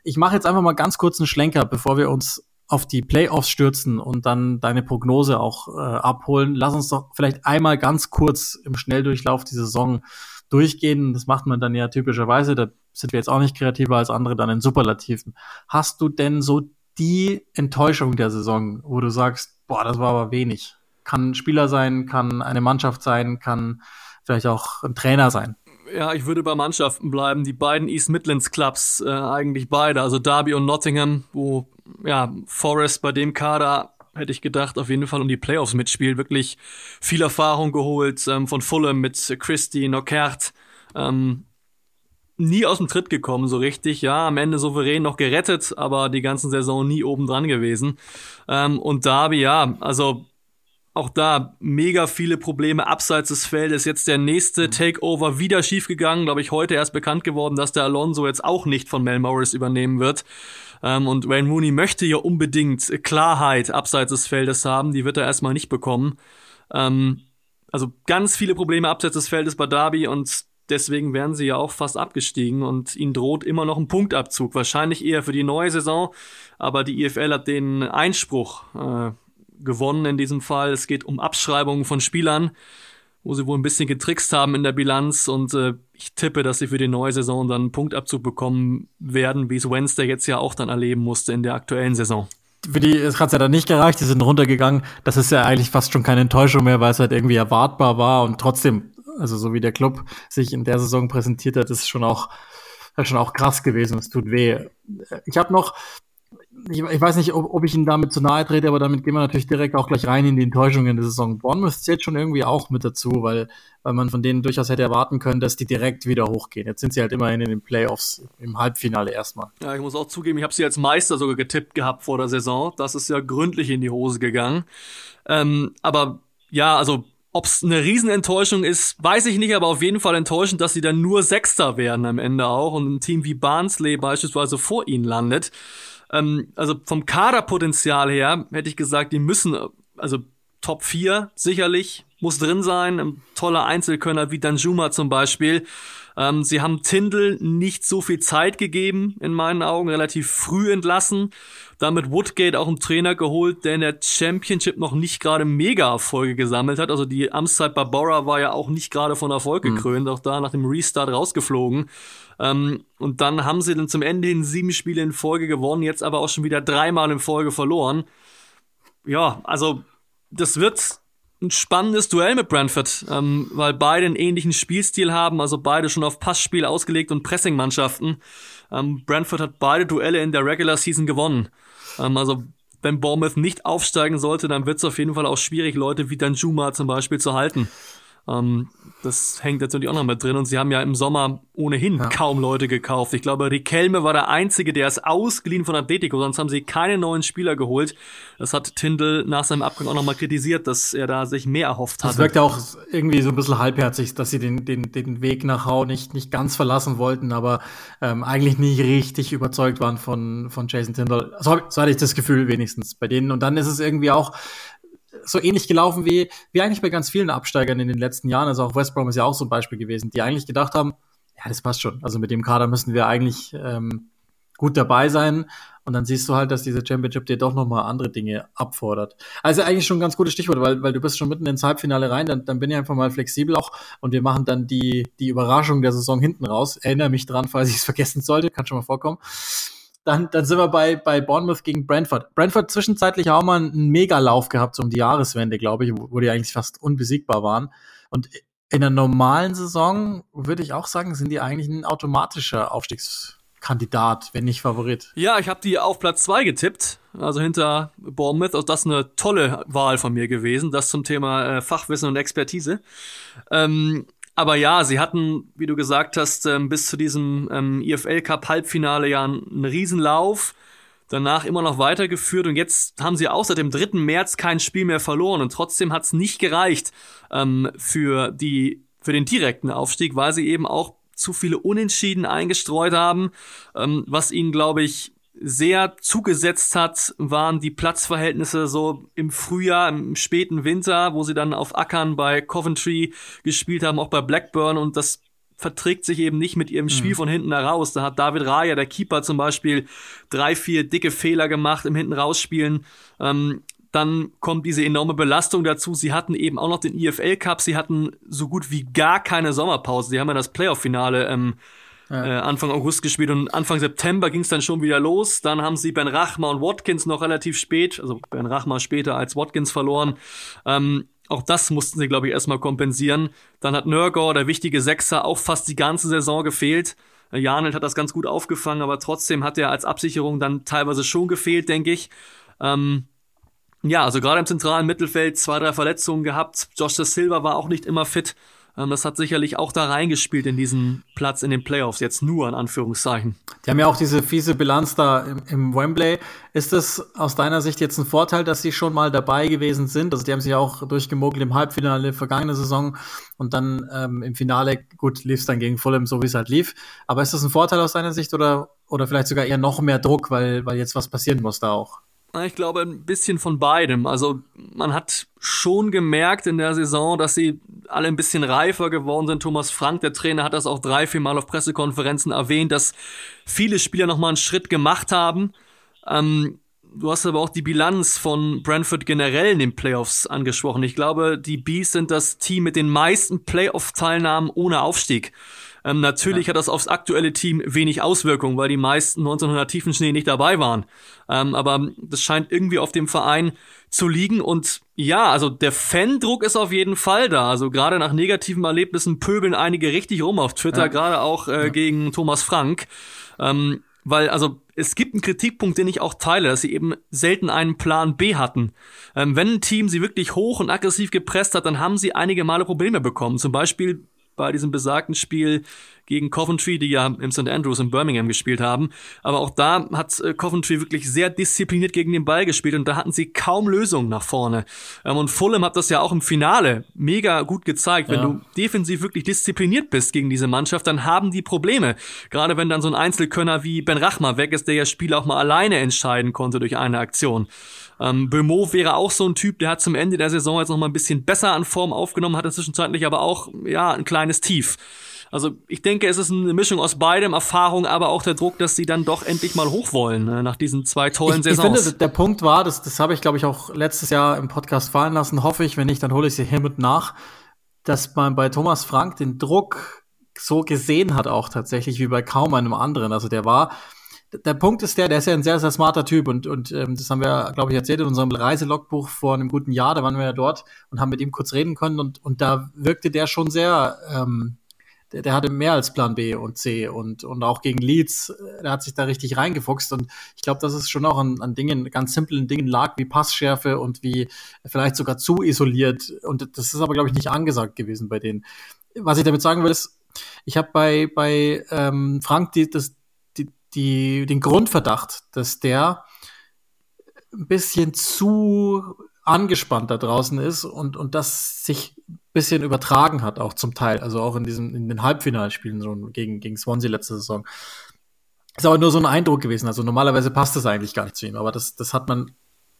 Ich mache jetzt einfach mal ganz kurz einen Schlenker, bevor wir uns auf die Playoffs stürzen und dann deine Prognose auch äh, abholen, lass uns doch vielleicht einmal ganz kurz im Schnelldurchlauf die Saison durchgehen. Das macht man dann ja typischerweise. Da sind wir jetzt auch nicht kreativer als andere dann in Superlativen. Hast du denn so die Enttäuschung der Saison, wo du sagst, boah, das war aber wenig? Kann ein Spieler sein, kann eine Mannschaft sein, kann vielleicht auch ein Trainer sein. Ja, ich würde bei Mannschaften bleiben. Die beiden East Midlands Clubs, äh, eigentlich beide, also Derby und Nottingham, wo ja Forest bei dem Kader hätte ich gedacht, auf jeden Fall um die Playoffs mitspielt. Wirklich viel Erfahrung geholt ähm, von Fulham mit Christie, Nockert. Ähm, nie aus dem Tritt gekommen, so richtig. Ja, am Ende souverän noch gerettet, aber die ganzen Saison nie oben dran gewesen. Ähm, und Derby, ja, also auch da mega viele Probleme abseits des Feldes. Jetzt der nächste mhm. Takeover wieder schiefgegangen. Glaube ich, heute erst bekannt geworden, dass der Alonso jetzt auch nicht von Mel Morris übernehmen wird. Ähm, und Wayne Rooney möchte ja unbedingt Klarheit abseits des Feldes haben. Die wird er erstmal nicht bekommen. Ähm, also ganz viele Probleme abseits des Feldes bei Derby und deswegen wären sie ja auch fast abgestiegen und ihnen droht immer noch ein Punktabzug. Wahrscheinlich eher für die neue Saison, aber die IFL hat den Einspruch äh, gewonnen in diesem Fall. Es geht um Abschreibungen von Spielern, wo sie wohl ein bisschen getrickst haben in der Bilanz und äh, ich tippe, dass sie für die neue Saison dann einen Punktabzug bekommen werden, wie es Wednesday jetzt ja auch dann erleben musste in der aktuellen Saison. Für die hat es ja dann nicht gereicht, die sind runtergegangen. Das ist ja eigentlich fast schon keine Enttäuschung mehr, weil es halt irgendwie erwartbar war und trotzdem, also so wie der Club sich in der Saison präsentiert hat, ist schon auch, ist schon auch krass gewesen. Es tut weh. Ich habe noch ich, ich, weiß nicht, ob, ob ich ihn damit zu nahe trete, aber damit gehen wir natürlich direkt auch gleich rein in die Enttäuschungen der Saison. Bournemouth zählt schon irgendwie auch mit dazu, weil, weil man von denen durchaus hätte erwarten können, dass die direkt wieder hochgehen. Jetzt sind sie halt immerhin in den Playoffs im Halbfinale erstmal. Ja, ich muss auch zugeben, ich habe sie als Meister sogar getippt gehabt vor der Saison. Das ist ja gründlich in die Hose gegangen. Ähm, aber ja, also ob es eine Riesenenttäuschung ist, weiß ich nicht, aber auf jeden Fall enttäuschend, dass sie dann nur Sechster werden am Ende auch und ein Team wie Barnsley beispielsweise vor ihnen landet. Ähm, also vom Kaderpotenzial her hätte ich gesagt, die müssen, also Top 4 sicherlich, muss drin sein. Ein toller Einzelkönner wie Danjuma zum Beispiel. Ähm, sie haben Tindall nicht so viel Zeit gegeben, in meinen Augen, relativ früh entlassen. Damit Woodgate auch einen Trainer geholt, der in der Championship noch nicht gerade Mega-Erfolge gesammelt hat. Also die Amtszeit bei Bora war ja auch nicht gerade von Erfolg mhm. gekrönt, mhm. auch da nach dem Restart rausgeflogen. Ähm, und dann haben sie dann zum Ende hin sieben Spiele in Folge gewonnen, jetzt aber auch schon wieder dreimal in Folge verloren. Ja, also das wird ein spannendes Duell mit Brentford, ähm, weil beide einen ähnlichen Spielstil haben, also beide schon auf Passspiel ausgelegt und Pressing-Mannschaften. Ähm, Brentford hat beide Duelle in der Regular Season gewonnen. Ähm, also wenn Bournemouth nicht aufsteigen sollte, dann wird es auf jeden Fall auch schwierig, Leute wie Danjuma zum Beispiel zu halten. Ähm, das hängt natürlich auch noch mit drin und sie haben ja im Sommer ohnehin ja. kaum Leute gekauft. Ich glaube, Riquelme war der Einzige, der ist ausgeliehen von Atletico, sonst haben sie keine neuen Spieler geholt. Das hat Tindall nach seinem Abgang auch nochmal kritisiert, dass er da sich mehr erhofft hat. Es wirkt ja auch irgendwie so ein bisschen halbherzig, dass sie den, den, den Weg nach Hau nicht, nicht ganz verlassen wollten, aber ähm, eigentlich nicht richtig überzeugt waren von, von Jason Tindall. So, so hatte ich das Gefühl wenigstens bei denen. Und dann ist es irgendwie auch so ähnlich gelaufen wie, wie eigentlich bei ganz vielen Absteigern in den letzten Jahren. Also auch West Brom ist ja auch so ein Beispiel gewesen, die eigentlich gedacht haben, ja, das passt schon. Also mit dem Kader müssen wir eigentlich ähm, gut dabei sein. Und dann siehst du halt, dass diese Championship dir doch nochmal andere Dinge abfordert. Also eigentlich schon ein ganz gutes Stichwort, weil, weil du bist schon mitten ins Halbfinale rein, dann, dann bin ich einfach mal flexibel auch und wir machen dann die, die Überraschung der Saison hinten raus. Erinnere mich dran, falls ich es vergessen sollte, kann schon mal vorkommen. Dann, dann sind wir bei, bei Bournemouth gegen Brentford. Brentford zwischenzeitlich auch mal einen Megalauf gehabt um die Jahreswende, glaube ich, wo die eigentlich fast unbesiegbar waren. Und in der normalen Saison würde ich auch sagen, sind die eigentlich ein automatischer Aufstiegskandidat, wenn nicht Favorit. Ja, ich habe die auf Platz zwei getippt, also hinter Bournemouth. Also das ist eine tolle Wahl von mir gewesen, das zum Thema äh, Fachwissen und Expertise. Ähm, aber ja, sie hatten, wie du gesagt hast, ähm, bis zu diesem ähm, IFL Cup Halbfinale ja einen Riesenlauf. Danach immer noch weitergeführt und jetzt haben sie auch seit dem 3. März kein Spiel mehr verloren und trotzdem hat es nicht gereicht ähm, für die für den direkten Aufstieg, weil sie eben auch zu viele Unentschieden eingestreut haben, was ihnen, glaube ich, sehr zugesetzt hat, waren die Platzverhältnisse so im Frühjahr, im späten Winter, wo sie dann auf Ackern bei Coventry gespielt haben, auch bei Blackburn und das verträgt sich eben nicht mit ihrem Spiel mhm. von hinten heraus. Da hat David Raya, der Keeper zum Beispiel, drei, vier dicke Fehler gemacht im hinten rausspielen. Ähm, dann kommt diese enorme Belastung dazu. Sie hatten eben auch noch den IFL Cup. Sie hatten so gut wie gar keine Sommerpause. Sie haben ja das Playoff-Finale ähm, ja. äh, Anfang August gespielt und Anfang September ging es dann schon wieder los. Dann haben sie Ben Rachma und Watkins noch relativ spät, also Ben Rachma später als Watkins verloren. Ähm, auch das mussten sie, glaube ich, erstmal kompensieren. Dann hat Nörgor, der wichtige Sechser, auch fast die ganze Saison gefehlt. Äh, Janelt hat das ganz gut aufgefangen, aber trotzdem hat er als Absicherung dann teilweise schon gefehlt, denke ich. Ähm, ja, also gerade im zentralen Mittelfeld zwei, drei Verletzungen gehabt. Josh Silva war auch nicht immer fit. Ähm, das hat sicherlich auch da reingespielt in diesen Platz in den Playoffs, jetzt nur in Anführungszeichen. Die haben ja auch diese fiese Bilanz da im, im Wembley. Ist es aus deiner Sicht jetzt ein Vorteil, dass sie schon mal dabei gewesen sind? Also die haben sich ja auch durchgemogelt im Halbfinale vergangene Saison und dann ähm, im Finale, gut, lief es dann gegen Fulham, so wie es halt lief. Aber ist das ein Vorteil aus deiner Sicht oder, oder vielleicht sogar eher noch mehr Druck, weil, weil jetzt was passieren muss da auch? Ich glaube, ein bisschen von beidem. Also man hat schon gemerkt in der Saison, dass sie alle ein bisschen reifer geworden sind. Thomas Frank, der Trainer, hat das auch drei, vier Mal auf Pressekonferenzen erwähnt, dass viele Spieler nochmal einen Schritt gemacht haben. Ähm, du hast aber auch die Bilanz von Brentford generell in den Playoffs angesprochen. Ich glaube, die Bees sind das Team mit den meisten Playoff-Teilnahmen ohne Aufstieg. Ähm, natürlich ja. hat das aufs aktuelle Team wenig Auswirkungen, weil die meisten 1900 Tiefenschnee nicht dabei waren. Ähm, aber das scheint irgendwie auf dem Verein zu liegen und ja, also der Fan-Druck ist auf jeden Fall da. Also gerade nach negativen Erlebnissen pöbeln einige richtig rum auf Twitter, ja. gerade auch äh, ja. gegen Thomas Frank. Ähm, weil, also, es gibt einen Kritikpunkt, den ich auch teile, dass sie eben selten einen Plan B hatten. Ähm, wenn ein Team sie wirklich hoch und aggressiv gepresst hat, dann haben sie einige Male Probleme bekommen. Zum Beispiel bei diesem besagten Spiel gegen Coventry, die ja im St. Andrews in Birmingham gespielt haben. Aber auch da hat äh, Coventry wirklich sehr diszipliniert gegen den Ball gespielt und da hatten sie kaum Lösungen nach vorne. Ähm, und Fulham hat das ja auch im Finale mega gut gezeigt. Wenn ja. du defensiv wirklich diszipliniert bist gegen diese Mannschaft, dann haben die Probleme. Gerade wenn dann so ein Einzelkönner wie Ben Rachma weg ist, der ja Spiel auch mal alleine entscheiden konnte durch eine Aktion. Ähm, Bömo wäre auch so ein Typ, der hat zum Ende der Saison jetzt noch mal ein bisschen besser an Form aufgenommen, hatte zwischenzeitlich aber auch, ja, ein kleines Tief. Also ich denke, es ist eine Mischung aus beidem, Erfahrung, aber auch der Druck, dass sie dann doch endlich mal hoch wollen ne, nach diesen zwei tollen ich, Saisons. Ich finde, der Punkt war, das, das habe ich, glaube ich, auch letztes Jahr im Podcast fallen lassen, hoffe ich, wenn nicht, dann hole ich sie hiermit nach, dass man bei Thomas Frank den Druck so gesehen hat auch tatsächlich wie bei kaum einem anderen. Also der war der Punkt ist der, der ist ja ein sehr, sehr smarter Typ und, und ähm, das haben wir, glaube ich, erzählt in unserem Reiselogbuch vor einem guten Jahr, da waren wir ja dort und haben mit ihm kurz reden können und, und da wirkte der schon sehr, ähm, der, der hatte mehr als Plan B und C und, und auch gegen Leeds, äh, der hat sich da richtig reingefuchst und ich glaube, dass es schon auch an, an Dingen, ganz simplen Dingen lag, wie Passschärfe und wie vielleicht sogar zu isoliert und das ist aber, glaube ich, nicht angesagt gewesen bei denen. Was ich damit sagen will, ist, ich habe bei, bei ähm, Frank die, das, die, den Grundverdacht, dass der ein bisschen zu angespannt da draußen ist und, und das sich bisschen übertragen hat, auch zum Teil. Also auch in diesen, in den Halbfinalspielen so gegen, gegen Swansea letzte Saison. Ist aber nur so ein Eindruck gewesen. Also normalerweise passt das eigentlich gar nicht zu ihm, aber das, das hat man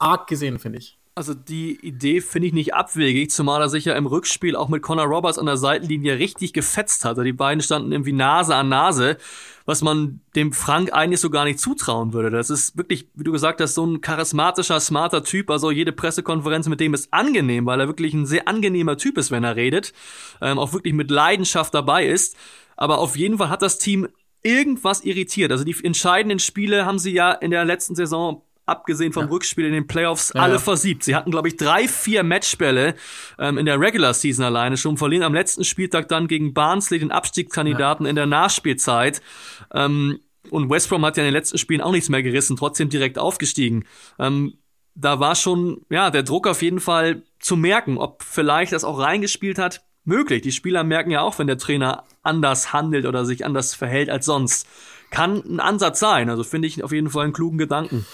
arg gesehen, finde ich. Also die Idee finde ich nicht abwegig, zumal er sich ja im Rückspiel auch mit Connor Roberts an der Seitenlinie richtig gefetzt hat. Also die beiden standen irgendwie Nase an Nase, was man dem Frank eigentlich so gar nicht zutrauen würde. Das ist wirklich, wie du gesagt hast, so ein charismatischer, smarter Typ. Also jede Pressekonferenz mit dem ist angenehm, weil er wirklich ein sehr angenehmer Typ ist, wenn er redet. Ähm, auch wirklich mit Leidenschaft dabei ist. Aber auf jeden Fall hat das Team irgendwas irritiert. Also die entscheidenden Spiele haben sie ja in der letzten Saison abgesehen vom ja. Rückspiel in den Playoffs, ja, alle ja. versiebt. Sie hatten, glaube ich, drei, vier Matchbälle ähm, in der Regular Season alleine schon, verlieren am letzten Spieltag dann gegen Barnsley, den Abstiegskandidaten in der Nachspielzeit. Ähm, und West Brom hat ja in den letzten Spielen auch nichts mehr gerissen, trotzdem direkt aufgestiegen. Ähm, da war schon, ja, der Druck auf jeden Fall zu merken, ob vielleicht das auch reingespielt hat. Möglich. Die Spieler merken ja auch, wenn der Trainer anders handelt oder sich anders verhält als sonst. Kann ein Ansatz sein. Also finde ich auf jeden Fall einen klugen Gedanken.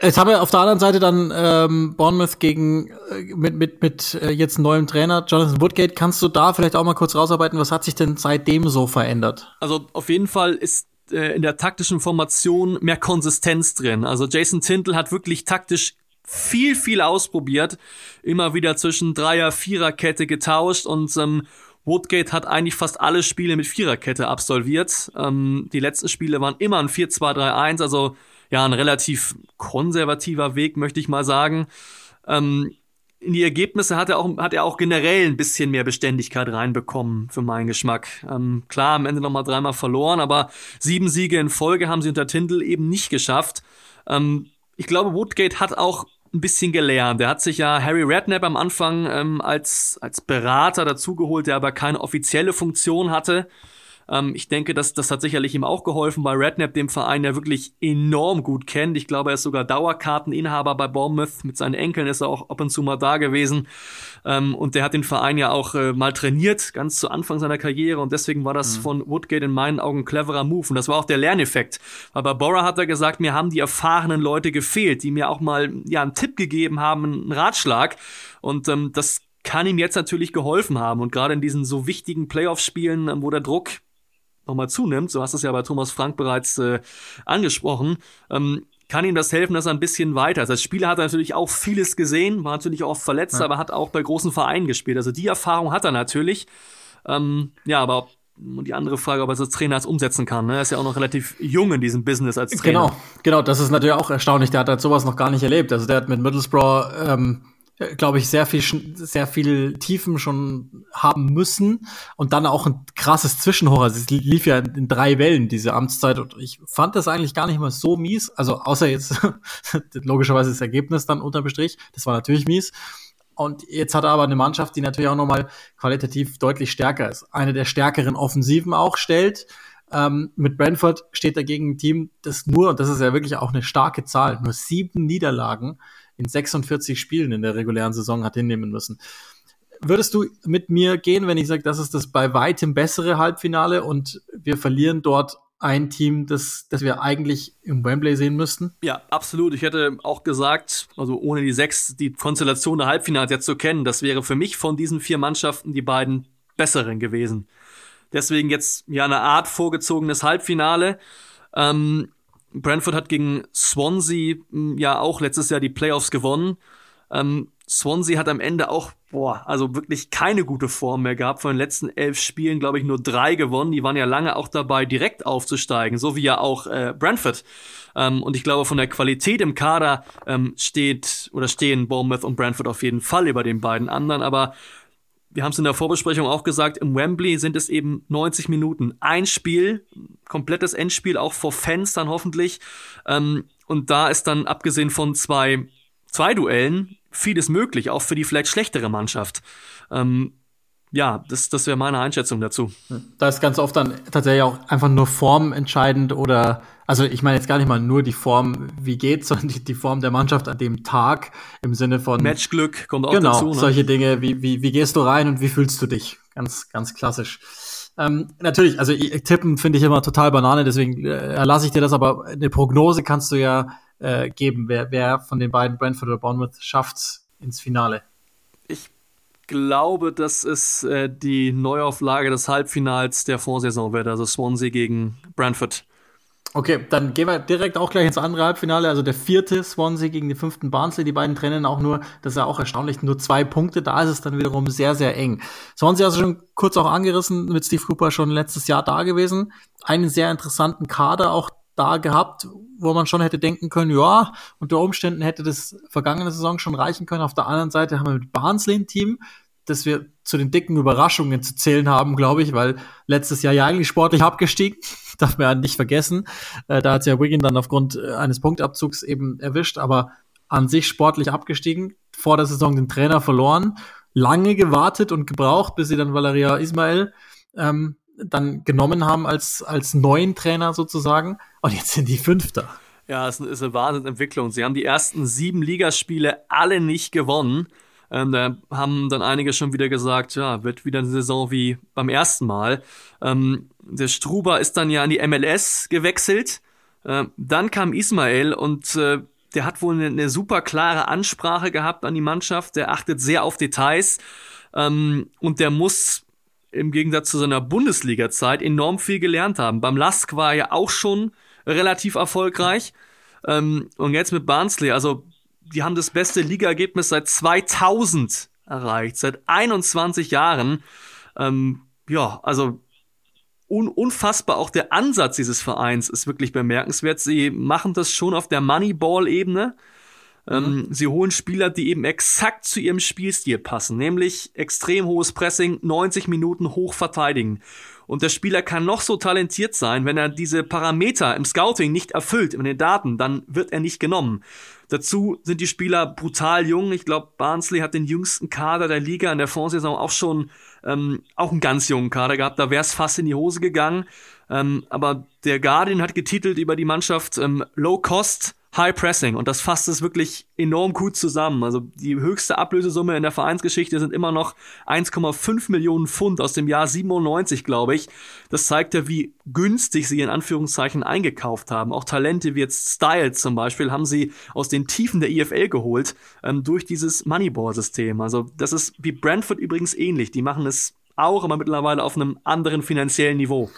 Jetzt haben wir auf der anderen Seite dann ähm, Bournemouth gegen äh, mit mit mit äh, jetzt neuem Trainer Jonathan Woodgate. Kannst du da vielleicht auch mal kurz rausarbeiten, was hat sich denn seitdem so verändert? Also auf jeden Fall ist äh, in der taktischen Formation mehr Konsistenz drin. Also Jason Tintle hat wirklich taktisch viel viel ausprobiert, immer wieder zwischen Dreier Vierer Kette getauscht und ähm, Woodgate hat eigentlich fast alle Spiele mit Viererkette absolviert. Ähm, die letzten Spiele waren immer ein 4-2-3-1, also ja ein relativ konservativer Weg, möchte ich mal sagen. Ähm, in die Ergebnisse hat er auch hat er auch generell ein bisschen mehr Beständigkeit reinbekommen für meinen Geschmack. Ähm, klar, am Ende noch mal dreimal verloren, aber sieben Siege in Folge haben sie unter Tindall eben nicht geschafft. Ähm, ich glaube, Woodgate hat auch ein bisschen gelernt. Er hat sich ja Harry Redknapp am Anfang ähm, als als Berater dazugeholt, der aber keine offizielle Funktion hatte. Ähm, ich denke, dass das hat sicherlich ihm auch geholfen, weil Redknapp dem Verein ja wirklich enorm gut kennt. Ich glaube, er ist sogar Dauerkarteninhaber bei Bournemouth. Mit seinen Enkeln ist er auch ab und zu mal da gewesen. Ähm, und der hat den Verein ja auch äh, mal trainiert, ganz zu Anfang seiner Karriere. Und deswegen war das mhm. von Woodgate in meinen Augen ein cleverer Move. Und das war auch der Lerneffekt. Aber Bora hat er gesagt, mir haben die erfahrenen Leute gefehlt, die mir auch mal ja einen Tipp gegeben haben, einen Ratschlag. Und ähm, das kann ihm jetzt natürlich geholfen haben. Und gerade in diesen so wichtigen Playoff-Spielen, ähm, wo der Druck nochmal zunimmt, so hast du es ja bei Thomas Frank bereits äh, angesprochen, ähm, kann ihm das helfen, dass er ein bisschen weiter ist. Als Spieler hat er natürlich auch vieles gesehen, war natürlich auch verletzt, ja. aber hat auch bei großen Vereinen gespielt. Also die Erfahrung hat er natürlich. Ähm, ja, aber und die andere Frage, ob er es als Trainer als umsetzen kann. Ne? Er ist ja auch noch relativ jung in diesem Business als Trainer. Genau, genau. Das ist natürlich auch erstaunlich. Der hat halt sowas noch gar nicht erlebt. Also der hat mit Middlesbrough ähm, glaube ich, sehr viel, sehr viel Tiefen schon haben müssen und dann auch ein krasses Zwischenhoch. Also es lief ja in drei Wellen, diese Amtszeit und ich fand das eigentlich gar nicht mal so mies. Also außer jetzt [laughs] logischerweise das Ergebnis dann unterm Strich. Das war natürlich mies. Und jetzt hat er aber eine Mannschaft, die natürlich auch nochmal qualitativ deutlich stärker ist. Eine der stärkeren Offensiven auch stellt. Ähm, mit Brentford steht dagegen ein Team, das nur, und das ist ja wirklich auch eine starke Zahl, nur sieben Niederlagen in 46 Spielen in der regulären Saison hat hinnehmen müssen. Würdest du mit mir gehen, wenn ich sage, das ist das bei weitem bessere Halbfinale und wir verlieren dort ein Team, das, das wir eigentlich im Wembley sehen müssten? Ja, absolut. Ich hätte auch gesagt, also ohne die sechs, die Konstellation der Halbfinale jetzt zu kennen, das wäre für mich von diesen vier Mannschaften die beiden besseren gewesen. Deswegen jetzt ja eine Art vorgezogenes Halbfinale. Ähm, Brentford hat gegen Swansea hm, ja auch letztes Jahr die Playoffs gewonnen. Ähm, Swansea hat am Ende auch, boah, also wirklich keine gute Form mehr gehabt. Von den letzten elf Spielen, glaube ich, nur drei gewonnen. Die waren ja lange auch dabei, direkt aufzusteigen, so wie ja auch äh, Brentford. Ähm, und ich glaube, von der Qualität im Kader ähm, steht oder stehen Bournemouth und Brentford auf jeden Fall über den beiden anderen. Aber wir haben es in der Vorbesprechung auch gesagt, im Wembley sind es eben 90 Minuten. Ein Spiel, komplettes Endspiel, auch vor Fans dann hoffentlich. Ähm, und da ist dann, abgesehen von zwei, zwei Duellen, vieles möglich, auch für die vielleicht schlechtere Mannschaft. Ähm, ja, das, das wäre meine Einschätzung dazu. Da ist ganz oft dann tatsächlich auch einfach nur Form entscheidend oder, also ich meine jetzt gar nicht mal nur die Form, wie geht's, [laughs] sondern die, die Form der Mannschaft an dem Tag im Sinne von Matchglück kommt auch genau, dazu. Genau, solche Dinge, wie, wie, wie gehst du rein und wie fühlst du dich? Ganz, ganz klassisch. Ähm, natürlich, also tippen finde ich immer total Banane, deswegen äh, erlasse ich dir das, aber eine Prognose kannst du ja äh, geben, wer, wer von den beiden Brentford oder Bournemouth schafft ins Finale glaube, dass es äh, die Neuauflage des Halbfinals der Vorsaison wird, also Swansea gegen Brentford. Okay, dann gehen wir direkt auch gleich ins andere Halbfinale. Also der vierte Swansea gegen den fünften Barnsley. Die beiden trennen auch nur, das ist ja auch erstaunlich, nur zwei Punkte. Da ist es dann wiederum sehr, sehr eng. Swansea hast du schon kurz auch angerissen, mit Steve Cooper schon letztes Jahr da gewesen. Einen sehr interessanten Kader auch da gehabt, wo man schon hätte denken können, ja, unter Umständen hätte das vergangene Saison schon reichen können. Auf der anderen Seite haben wir mit Barnsley ein Team, das wir zu den dicken Überraschungen zu zählen haben, glaube ich, weil letztes Jahr ja eigentlich sportlich abgestiegen, [laughs] darf man ja nicht vergessen. Äh, da hat ja Wigan dann aufgrund äh, eines Punktabzugs eben erwischt, aber an sich sportlich abgestiegen, vor der Saison den Trainer verloren, lange gewartet und gebraucht, bis sie dann Valeria Ismail ähm, dann genommen haben als, als neuen Trainer sozusagen. Und jetzt sind die Fünfter. Ja, es ist eine Wahnsinnsentwicklung. Sie haben die ersten sieben Ligaspiele alle nicht gewonnen. Ähm, da haben dann einige schon wieder gesagt, ja, wird wieder eine Saison wie beim ersten Mal. Ähm, der Struber ist dann ja an die MLS gewechselt. Ähm, dann kam Ismail und äh, der hat wohl eine, eine, super klare Ansprache gehabt an die Mannschaft. Der achtet sehr auf Details ähm, und der muss im Gegensatz zu seiner Bundesliga-Zeit enorm viel gelernt haben. Beim Lask war er ja auch schon relativ erfolgreich. Ähm, und jetzt mit Barnsley, also die haben das beste Ligaergebnis seit 2000 erreicht, seit 21 Jahren. Ähm, ja, also un unfassbar auch der Ansatz dieses Vereins ist wirklich bemerkenswert. Sie machen das schon auf der Moneyball-Ebene. Ähm, mhm. Sie holen Spieler, die eben exakt zu ihrem Spielstil passen, nämlich extrem hohes Pressing, 90 Minuten hoch verteidigen. Und der Spieler kann noch so talentiert sein, wenn er diese Parameter im Scouting nicht erfüllt, in den Daten, dann wird er nicht genommen. Dazu sind die Spieler brutal jung. Ich glaube, Barnsley hat den jüngsten Kader der Liga in der Vorsaison auch schon ähm, auch einen ganz jungen Kader gehabt. Da wäre es fast in die Hose gegangen. Ähm, aber der Guardian hat getitelt über die Mannschaft ähm, Low Cost High Pressing und das fasst es wirklich enorm gut zusammen. Also die höchste Ablösesumme in der Vereinsgeschichte sind immer noch 1,5 Millionen Pfund aus dem Jahr 97, glaube ich. Das zeigt ja, wie günstig sie in Anführungszeichen eingekauft haben. Auch Talente wie jetzt Style zum Beispiel haben sie aus den Tiefen der IFL geholt ähm, durch dieses Moneyball-System. Also das ist wie Brentford übrigens ähnlich. Die machen es auch, aber mittlerweile auf einem anderen finanziellen Niveau.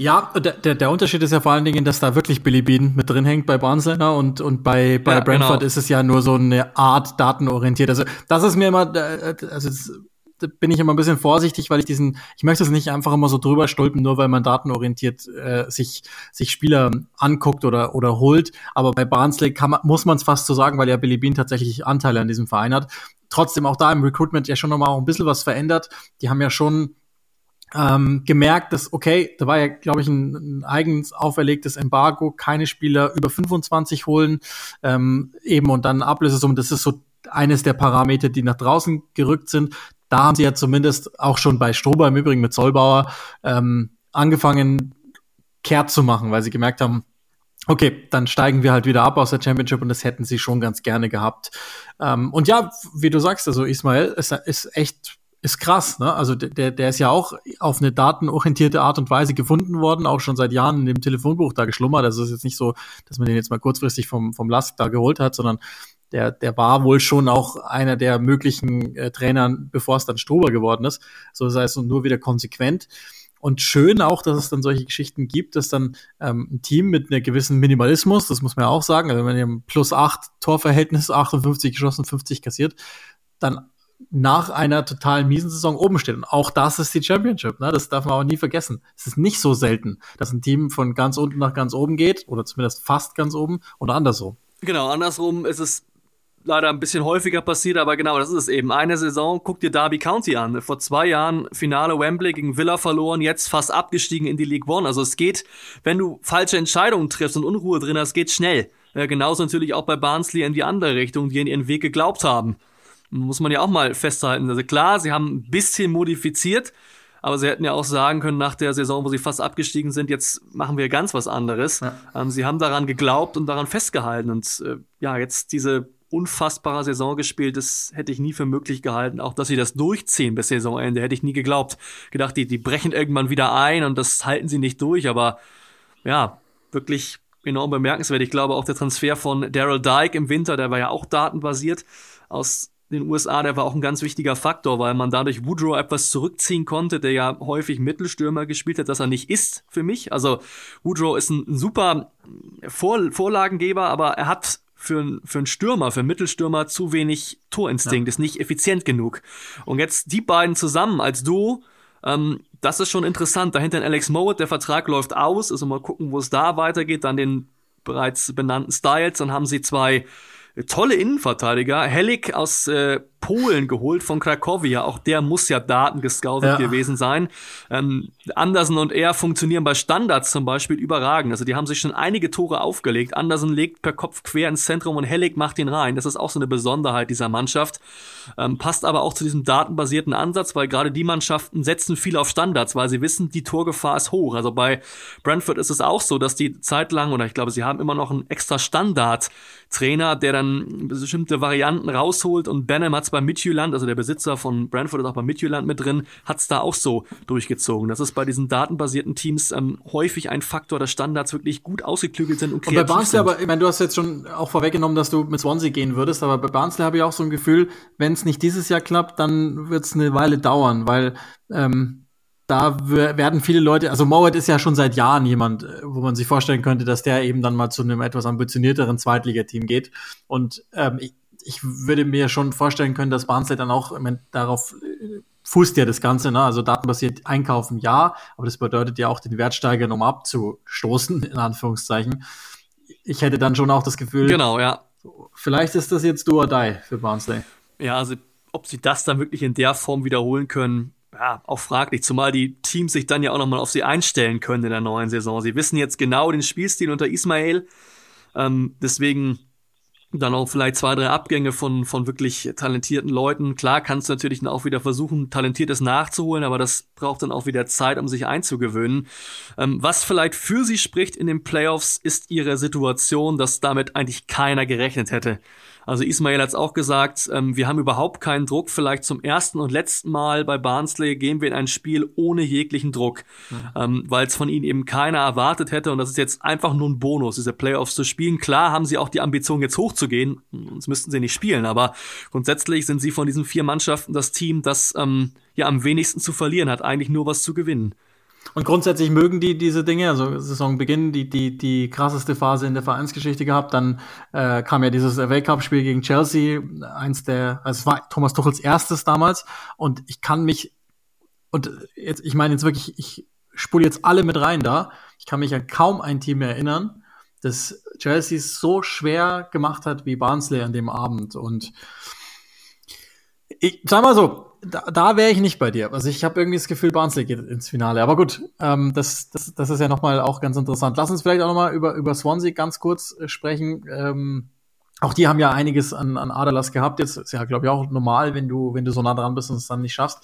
Ja, der, der, der Unterschied ist ja vor allen Dingen, dass da wirklich Billy Bean mit drin hängt bei Barnsley ne? und, und bei, bei ja, Brentford genau. ist es ja nur so eine Art datenorientiert. Also das ist mir immer, äh, also das, da bin ich immer ein bisschen vorsichtig, weil ich diesen, ich möchte es nicht einfach immer so drüber stolpen, nur weil man datenorientiert äh, sich, sich Spieler anguckt oder, oder holt. Aber bei Barnsley kann man, muss man es fast so sagen, weil ja Billy Bean tatsächlich Anteile an diesem Verein hat. Trotzdem auch da im Recruitment ja schon nochmal auch ein bisschen was verändert. Die haben ja schon ähm, gemerkt, dass, okay, da war ja, glaube ich, ein, ein eigens auferlegtes Embargo, keine Spieler über 25 holen, ähm, eben und dann Ablösesumme, das ist so eines der Parameter, die nach draußen gerückt sind. Da haben sie ja zumindest auch schon bei Strober im Übrigen mit Zollbauer ähm, angefangen, kehrt zu machen, weil sie gemerkt haben, okay, dann steigen wir halt wieder ab aus der Championship und das hätten sie schon ganz gerne gehabt. Ähm, und ja, wie du sagst, also Ismail ist, ist echt ist krass, ne? Also der, der ist ja auch auf eine datenorientierte Art und Weise gefunden worden, auch schon seit Jahren in dem Telefonbuch da geschlummert. Also es ist jetzt nicht so, dass man den jetzt mal kurzfristig vom, vom Lask da geholt hat, sondern der, der war wohl schon auch einer der möglichen äh, Trainern, bevor es dann Struber geworden ist. So das heißt nur wieder konsequent. Und schön auch, dass es dann solche Geschichten gibt, dass dann ähm, ein Team mit einer gewissen Minimalismus, das muss man ja auch sagen, also wenn ihr plus acht Torverhältnis, 58 geschossen, 50 kassiert, dann nach einer total miesen Saison oben steht. Und auch das ist die Championship, ne? Das darf man auch nie vergessen. Es ist nicht so selten, dass ein Team von ganz unten nach ganz oben geht, oder zumindest fast ganz oben, oder andersrum. Genau, andersrum ist es leider ein bisschen häufiger passiert, aber genau, das ist es eben. Eine Saison, guck dir Derby County an. Vor zwei Jahren Finale Wembley gegen Villa verloren, jetzt fast abgestiegen in die League One. Also es geht, wenn du falsche Entscheidungen triffst und Unruhe drin hast, geht schnell. Äh, genauso natürlich auch bei Barnsley in die andere Richtung, die in ihren Weg geglaubt haben. Muss man ja auch mal festhalten. Also klar, sie haben ein bisschen modifiziert, aber sie hätten ja auch sagen können nach der Saison, wo sie fast abgestiegen sind, jetzt machen wir ganz was anderes. Ja. Ähm, sie haben daran geglaubt und daran festgehalten. Und äh, ja, jetzt diese unfassbare Saison gespielt, das hätte ich nie für möglich gehalten. Auch dass sie das durchziehen bis Saisonende, hätte ich nie geglaubt. Gedacht, die, die brechen irgendwann wieder ein und das halten sie nicht durch. Aber ja, wirklich enorm bemerkenswert. Ich glaube auch der Transfer von Daryl Dyke im Winter, der war ja auch datenbasiert aus den USA, der war auch ein ganz wichtiger Faktor, weil man dadurch Woodrow etwas zurückziehen konnte, der ja häufig Mittelstürmer gespielt hat, dass er nicht ist für mich. Also Woodrow ist ein, super Vor Vorlagengeber, aber er hat für, für einen Stürmer, für einen Mittelstürmer zu wenig Torinstinkt, ja. ist nicht effizient genug. Und jetzt die beiden zusammen als Duo, ähm, das ist schon interessant. Dahinter ein Alex Mowat, der Vertrag läuft aus, also mal gucken, wo es da weitergeht. Dann den bereits benannten Styles, dann haben sie zwei tolle Innenverteidiger. Hellig aus äh, Polen geholt von Krakowia. Auch der muss ja Daten gescoutet ja. gewesen sein. Ähm, Andersen und er funktionieren bei Standards zum Beispiel überragend. Also die haben sich schon einige Tore aufgelegt. Andersen legt per Kopf quer ins Zentrum und Hellig macht ihn rein. Das ist auch so eine Besonderheit dieser Mannschaft. Ähm, passt aber auch zu diesem datenbasierten Ansatz, weil gerade die Mannschaften setzen viel auf Standards, weil sie wissen, die Torgefahr ist hoch. Also bei Brentford ist es auch so, dass die zeitlang, oder ich glaube, sie haben immer noch einen extra Standard-Trainer, der dann bestimmte Varianten rausholt und Benham hat bei Midtjylland, also der Besitzer von Brentford ist auch bei Midtjylland mit drin, hat es da auch so durchgezogen. Das ist bei diesen datenbasierten Teams ähm, häufig ein Faktor, dass Standards wirklich gut ausgeklügelt sind und kreativ und bei Barnsley, sind. aber ich meine, du hast jetzt schon auch vorweggenommen, dass du mit Swansea gehen würdest, aber bei Barnsley habe ich auch so ein Gefühl, wenn es nicht dieses Jahr klappt, dann wird es eine Weile dauern, weil ähm, da werden viele Leute, also Mowat ist ja schon seit Jahren jemand, äh, wo man sich vorstellen könnte, dass der eben dann mal zu einem etwas ambitionierteren Zweitligateam geht. Und ähm, ich, ich würde mir schon vorstellen können, dass Barnsley dann auch darauf äh, fußt ja das Ganze, ne? Also datenbasiert einkaufen, ja, aber das bedeutet ja auch den Wert steigern, um abzustoßen, in Anführungszeichen. Ich hätte dann schon auch das Gefühl, genau, ja. Vielleicht ist das jetzt do or die für Barnsley. Ja, also ob sie das dann wirklich in der Form wiederholen können, ja, auch fraglich, zumal die Teams sich dann ja auch nochmal auf sie einstellen können in der neuen Saison. Sie wissen jetzt genau den Spielstil unter Ismail. Ähm, deswegen dann auch vielleicht zwei, drei Abgänge von, von wirklich talentierten Leuten. Klar kannst du natürlich auch wieder versuchen, Talentiertes nachzuholen, aber das braucht dann auch wieder Zeit, um sich einzugewöhnen. Ähm, was vielleicht für sie spricht in den Playoffs, ist ihre Situation, dass damit eigentlich keiner gerechnet hätte. Also Ismail hat es auch gesagt, ähm, wir haben überhaupt keinen Druck. Vielleicht zum ersten und letzten Mal bei Barnsley gehen wir in ein Spiel ohne jeglichen Druck, mhm. ähm, weil es von ihnen eben keiner erwartet hätte. Und das ist jetzt einfach nur ein Bonus, diese Playoffs zu spielen. Klar haben sie auch die Ambition, jetzt hochzugehen. Sonst müssten sie nicht spielen. Aber grundsätzlich sind sie von diesen vier Mannschaften das Team, das ähm, ja am wenigsten zu verlieren hat, eigentlich nur was zu gewinnen. Und grundsätzlich mögen die diese Dinge, also Saisonbeginn, die, die, die krasseste Phase in der Vereinsgeschichte gehabt. Dann äh, kam ja dieses Weltcup-Spiel gegen Chelsea, eins der, also es war Thomas Tuchels erstes damals. Und ich kann mich, und jetzt, ich meine jetzt wirklich, ich spule jetzt alle mit rein da. Ich kann mich an kaum ein Team erinnern, das Chelsea so schwer gemacht hat wie Barnsley an dem Abend. Und ich sag mal so, da, da wäre ich nicht bei dir. Also ich habe irgendwie das Gefühl, Barnsley geht ins Finale. Aber gut, ähm, das, das, das ist ja nochmal auch ganz interessant. Lass uns vielleicht auch nochmal über, über Swansea ganz kurz äh, sprechen. Ähm, auch die haben ja einiges an, an Aderlass gehabt. Jetzt ist ja, glaube ich, auch normal, wenn du, wenn du so nah dran bist und es dann nicht schaffst.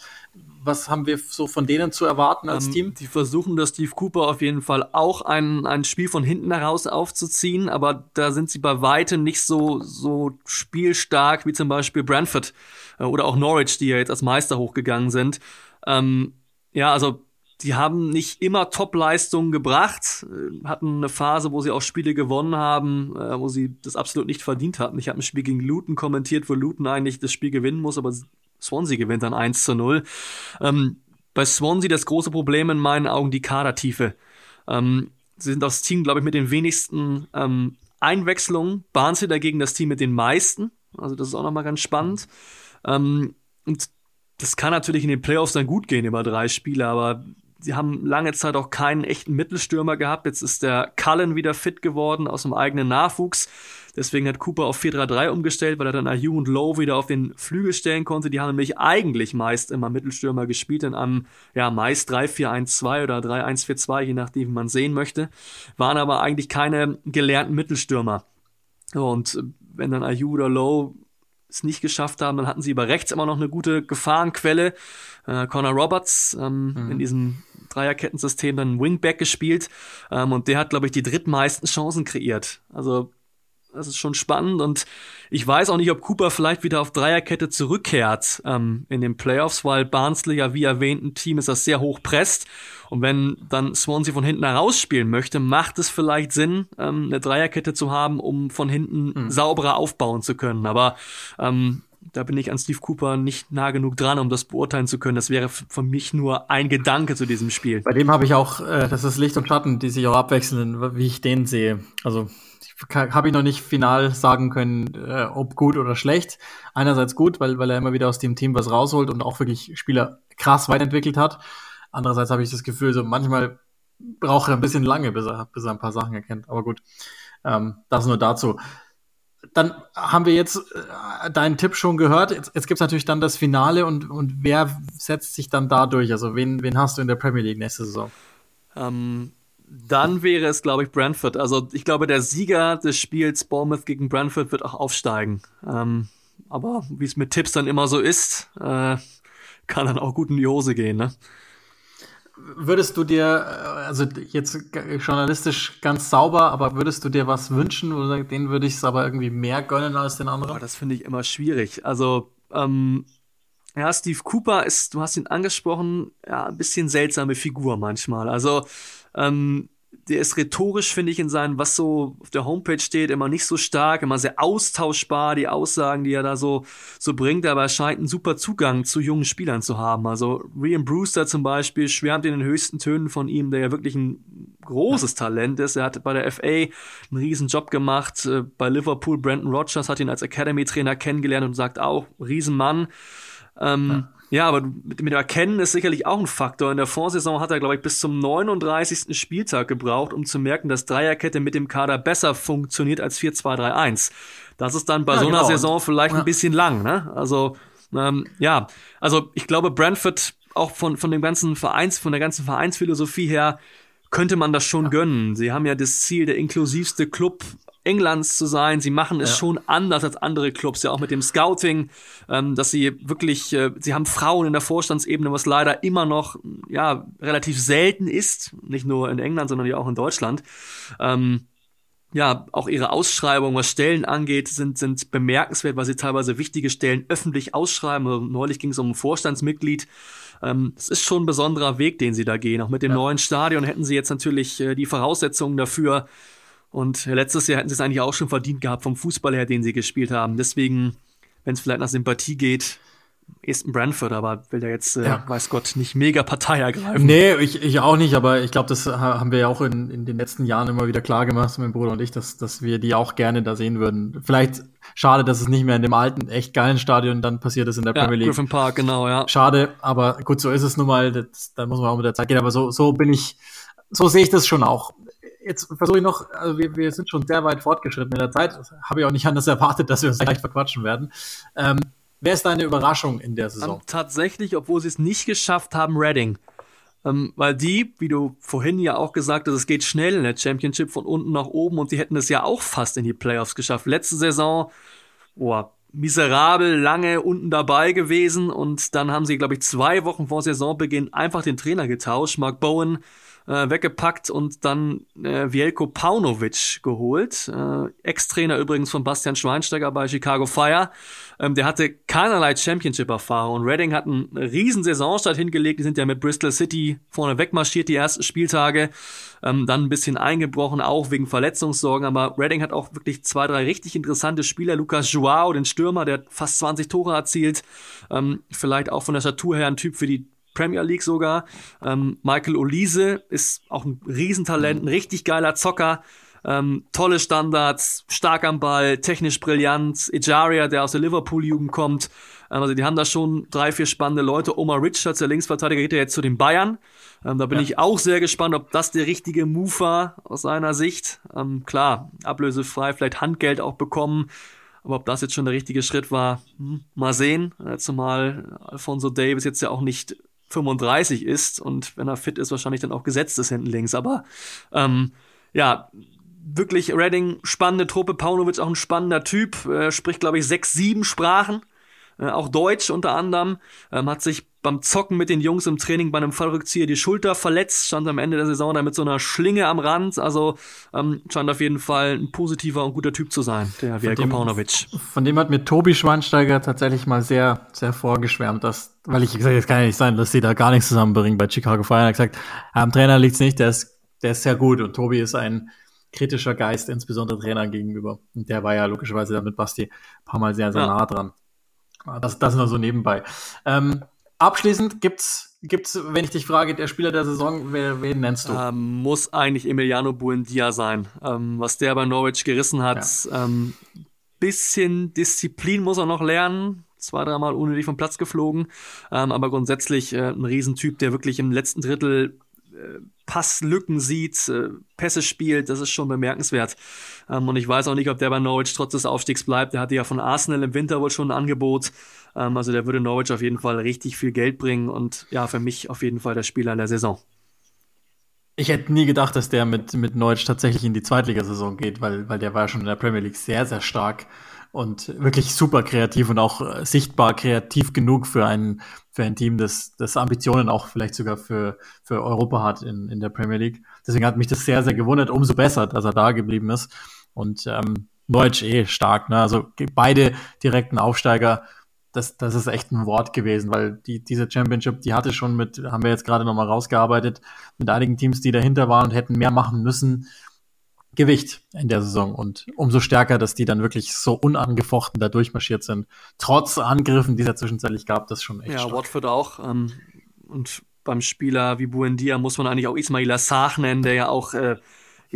Was haben wir so von denen zu erwarten als ähm, Team? Die versuchen, dass Steve Cooper auf jeden Fall auch ein, ein Spiel von hinten heraus aufzuziehen, aber da sind sie bei weitem nicht so, so spielstark wie zum Beispiel Brentford äh, oder auch Norwich, die ja jetzt als Meister hochgegangen sind. Ähm, ja, also die haben nicht immer Top-Leistungen gebracht, äh, hatten eine Phase, wo sie auch Spiele gewonnen haben, äh, wo sie das absolut nicht verdient hatten. Ich habe ein Spiel gegen Luton kommentiert, wo Luton eigentlich das Spiel gewinnen muss, aber Swansea gewinnt dann 1 zu 0. Ähm, bei Swansea das große Problem in meinen Augen die Kadertiefe. Ähm, sie sind das Team, glaube ich, mit den wenigsten ähm, Einwechslungen. Barnsley dagegen das Team mit den meisten. Also das ist auch nochmal ganz spannend. Ähm, und das kann natürlich in den Playoffs dann gut gehen über drei Spiele, aber sie haben lange Zeit auch keinen echten Mittelstürmer gehabt. Jetzt ist der Cullen wieder fit geworden aus dem eigenen Nachwuchs. Deswegen hat Cooper auf 4-3-3 umgestellt, weil er dann Ayu und Lowe wieder auf den Flügel stellen konnte. Die haben nämlich eigentlich meist immer Mittelstürmer gespielt in einem, ja, meist 3-4-1-2 oder 3-1-4-2, je nachdem, wie man sehen möchte. Waren aber eigentlich keine gelernten Mittelstürmer. Und wenn dann Ayu oder Lowe es nicht geschafft haben, dann hatten sie über rechts immer noch eine gute Gefahrenquelle. Äh, Connor Roberts ähm, mhm. in diesem Dreierkettensystem dann Wingback gespielt ähm, und der hat, glaube ich, die drittmeisten Chancen kreiert. Also das ist schon spannend und ich weiß auch nicht, ob Cooper vielleicht wieder auf Dreierkette zurückkehrt ähm, in den Playoffs, weil Barnsley ja wie erwähnt ein Team ist, das sehr hoch presst und wenn dann Swansea von hinten herausspielen möchte, macht es vielleicht Sinn, ähm, eine Dreierkette zu haben, um von hinten mhm. sauberer aufbauen zu können. Aber ähm, da bin ich an Steve Cooper nicht nah genug dran, um das beurteilen zu können. Das wäre für mich nur ein Gedanke zu diesem Spiel. Bei dem habe ich auch, äh, das ist Licht und Schatten, die sich auch abwechseln, wie ich den sehe. Also habe ich noch nicht final sagen können, äh, ob gut oder schlecht. Einerseits gut, weil, weil er immer wieder aus dem Team was rausholt und auch wirklich Spieler krass weiterentwickelt hat. Andererseits habe ich das Gefühl, so manchmal braucht er ein bisschen lange, bis er, bis er ein paar Sachen erkennt. Aber gut, ähm, das nur dazu. Dann haben wir jetzt äh, deinen Tipp schon gehört. Jetzt, jetzt gibt es natürlich dann das Finale und, und wer setzt sich dann da durch? Also wen, wen hast du in der Premier League nächste Saison? Ähm, dann wäre es, glaube ich, Brentford. Also ich glaube, der Sieger des Spiels Bournemouth gegen Brentford wird auch aufsteigen. Ähm, aber wie es mit Tipps dann immer so ist, äh, kann dann auch gut in die Hose gehen. Ne? Würdest du dir, äh, also jetzt journalistisch ganz sauber, aber würdest du dir was wünschen oder den würde ich es aber irgendwie mehr gönnen als den anderen? Oh, das finde ich immer schwierig. Also, ähm, ja, Steve Cooper ist, du hast ihn angesprochen, ja, ein bisschen seltsame Figur manchmal. Also, ähm, der ist rhetorisch, finde ich, in seinem, was so auf der Homepage steht, immer nicht so stark, immer sehr austauschbar, die Aussagen, die er da so, so bringt, aber er scheint einen super Zugang zu jungen Spielern zu haben. Also Rian Brewster zum Beispiel schwärmt in den höchsten Tönen von ihm, der ja wirklich ein großes Talent ist. Er hat bei der FA einen riesen Job gemacht, äh, bei Liverpool Brandon Rogers hat ihn als Academy-Trainer kennengelernt und sagt auch, Riesenmann. Ähm, ja. Ja, aber mit, mit Erkennen ist sicherlich auch ein Faktor. In der Vorsaison hat er, glaube ich, bis zum 39. Spieltag gebraucht, um zu merken, dass Dreierkette mit dem Kader besser funktioniert als 4-2-3-1. Das ist dann bei ja, so einer genau. Saison vielleicht ja. ein bisschen lang, ne? Also, ähm, ja, also ich glaube, Brentford auch von, von dem ganzen Vereins, von der ganzen Vereinsphilosophie her, könnte man das schon ja. gönnen. Sie haben ja das Ziel, der inklusivste Club Englands zu sein. Sie machen es ja. schon anders als andere Clubs, ja auch mit dem Scouting, ähm, dass sie wirklich, äh, sie haben Frauen in der Vorstandsebene, was leider immer noch ja relativ selten ist, nicht nur in England, sondern ja auch in Deutschland. Ähm, ja, auch ihre Ausschreibungen, was Stellen angeht, sind, sind bemerkenswert, weil sie teilweise wichtige Stellen öffentlich ausschreiben. Also neulich ging es um ein Vorstandsmitglied. Ähm, es ist schon ein besonderer Weg, den sie da gehen. Auch mit dem ja. neuen Stadion hätten sie jetzt natürlich äh, die Voraussetzungen dafür, und letztes Jahr hätten sie es eigentlich auch schon verdient gehabt vom Fußball her, den sie gespielt haben. Deswegen, wenn es vielleicht nach Sympathie geht, ist ein Brentford, aber will der jetzt, äh, ja. weiß Gott, nicht mega Partei ergreifen. Nee, ich, ich auch nicht, aber ich glaube, das haben wir ja auch in, in den letzten Jahren immer wieder klar gemacht, mein Bruder und ich, dass, dass wir die auch gerne da sehen würden. Vielleicht schade, dass es nicht mehr in dem alten, echt geilen Stadion dann passiert ist in der ja, Premier League. Griffin Park, genau, ja. Schade, aber gut, so ist es nun mal, das, da muss man auch mit der Zeit gehen, aber so, so bin ich, so sehe ich das schon auch jetzt versuche ich noch, also wir, wir sind schon sehr weit fortgeschritten in der Zeit. Habe ich auch nicht anders erwartet, dass wir uns gleich verquatschen werden. Ähm, wer ist deine Überraschung in der Saison? Tatsächlich, obwohl sie es nicht geschafft haben, Reading. Ähm, weil die, wie du vorhin ja auch gesagt hast, es geht schnell in der Championship von unten nach oben und sie hätten es ja auch fast in die Playoffs geschafft. Letzte Saison, boah, miserabel lange unten dabei gewesen und dann haben sie, glaube ich, zwei Wochen vor Saisonbeginn einfach den Trainer getauscht. Mark Bowen äh, weggepackt und dann äh, Vielko Paunovic geholt. Äh, Ex-Trainer übrigens von Bastian Schweinsteiger bei Chicago Fire. Ähm, der hatte keinerlei Championship-Erfahrung. Reading hat einen riesen Saisonstart hingelegt. Die sind ja mit Bristol City vorne wegmarschiert die ersten Spieltage. Ähm, dann ein bisschen eingebrochen, auch wegen Verletzungssorgen. Aber Reading hat auch wirklich zwei, drei richtig interessante Spieler. Lucas Joao, den Stürmer, der fast 20 Tore erzielt. Ähm, vielleicht auch von der Statur her ein Typ für die Premier League sogar. Ähm, Michael Olise ist auch ein Riesentalent, ein richtig geiler Zocker. Ähm, tolle Standards, stark am Ball, technisch brillant. Ejaria, der aus der Liverpool-Jugend kommt, Ähm, also die haben da schon drei, vier spannende Leute. Omar Richards, der Linksverteidiger, geht ja jetzt zu den Bayern. Ähm, da bin ja. ich auch sehr gespannt, ob das der richtige Move war aus seiner Sicht. Ähm, klar, ablösefrei, vielleicht Handgeld auch bekommen. Aber ob das jetzt schon der richtige Schritt war, hm, mal sehen. Äh, zumal Alfonso Davis jetzt ja auch nicht 35 ist und wenn er fit ist, wahrscheinlich dann auch gesetzt ist hinten links. Aber ähm, ja, wirklich Redding, spannende Truppe. Paunovic auch ein spannender Typ, äh, spricht, glaube ich, sechs, sieben Sprachen. Äh, auch Deutsch unter anderem. Ähm, hat sich beim Zocken mit den Jungs im Training bei einem Fallrückzieher die Schulter verletzt, stand am Ende der Saison da mit so einer Schlinge am Rand. Also ähm, scheint auf jeden Fall ein positiver und guter Typ zu sein, der Paunovic. Von dem hat mir Tobi Schweinsteiger tatsächlich mal sehr, sehr vorgeschwärmt, dass, weil ich gesagt es kann ja nicht sein, dass sie da gar nichts zusammenbringen bei Chicago Fire. Er hat gesagt, am Trainer liegt's nicht, der ist, der ist sehr gut und Tobi ist ein kritischer Geist, insbesondere Trainern gegenüber. Und der war ja logischerweise da mit Basti ein paar Mal sehr, sehr ja. nah dran. Das, das nur so nebenbei. Ähm, abschließend gibt's, gibt's, wenn ich dich frage, der Spieler der Saison, wer, wen nennst du? Ähm, muss eigentlich Emiliano Buendia sein. Ähm, was der bei Norwich gerissen hat, ja. ähm, bisschen Disziplin muss er noch lernen. Zwei, dreimal unnötig vom Platz geflogen. Ähm, aber grundsätzlich äh, ein Riesentyp, der wirklich im letzten Drittel äh, Passlücken sieht, äh, Pässe spielt, das ist schon bemerkenswert. Ähm, und ich weiß auch nicht, ob der bei Norwich trotz des Aufstiegs bleibt. Der hatte ja von Arsenal im Winter wohl schon ein Angebot. Ähm, also der würde Norwich auf jeden Fall richtig viel Geld bringen und ja, für mich auf jeden Fall der Spieler der Saison. Ich hätte nie gedacht, dass der mit, mit Norwich tatsächlich in die Zweitligasaison geht, weil, weil der war schon in der Premier League sehr, sehr stark und wirklich super kreativ und auch äh, sichtbar kreativ genug für ein, für ein Team, das, das Ambitionen auch vielleicht sogar für, für Europa hat in, in der Premier League. Deswegen hat mich das sehr, sehr gewundert. Umso besser, dass er da geblieben ist. Und ähm, Deutsch eh stark. Ne? Also beide direkten Aufsteiger, das, das ist echt ein Wort gewesen, weil die, diese Championship, die hatte schon mit, haben wir jetzt gerade nochmal rausgearbeitet, mit einigen Teams, die dahinter waren und hätten mehr machen müssen. Gewicht in der Saison und umso stärker, dass die dann wirklich so unangefochten da durchmarschiert sind. Trotz Angriffen, die es ja zwischenzeitlich gab, das schon echt. Ja, stark. Watford auch. Ähm, und beim Spieler wie Buendia muss man eigentlich auch Ismail Assach nennen, der ja auch äh,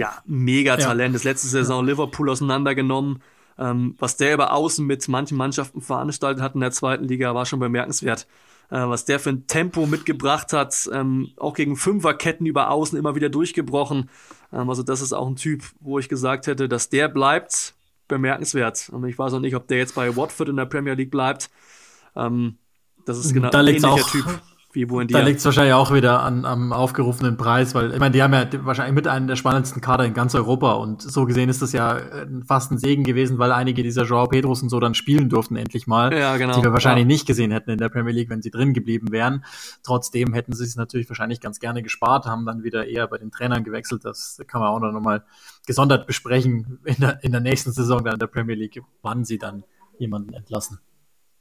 ja, mega Talent ja. ist. Letzte Saison Liverpool auseinandergenommen. Ähm, was der über Außen mit manchen Mannschaften veranstaltet hat in der zweiten Liga, war schon bemerkenswert. Äh, was der für ein Tempo mitgebracht hat, ähm, auch gegen Fünferketten über Außen immer wieder durchgebrochen. Ähm, also das ist auch ein Typ, wo ich gesagt hätte, dass der bleibt, bemerkenswert. Und ich weiß auch nicht, ob der jetzt bei Watford in der Premier League bleibt. Ähm, das ist genau ein ähnlicher auch, Typ wie Buendia. Da liegt es wahrscheinlich auch wieder an, am aufgerufenen Preis, weil ich meine, die haben ja wahrscheinlich mit einem der spannendsten Kader in ganz Europa und so gesehen ist das ja äh, fast ein Segen gewesen, weil einige dieser Joao Pedros und so dann spielen durften endlich mal, ja, genau. die wir wahrscheinlich ja. nicht gesehen hätten in der Premier League, wenn sie drin geblieben wären. Trotzdem hätten sie es natürlich wahrscheinlich ganz gerne gespart, haben dann wieder eher bei den Trainern gewechselt. Das kann man auch noch mal gesondert besprechen in der, in der nächsten Saison dann in der Premier League, wann sie dann jemanden entlassen.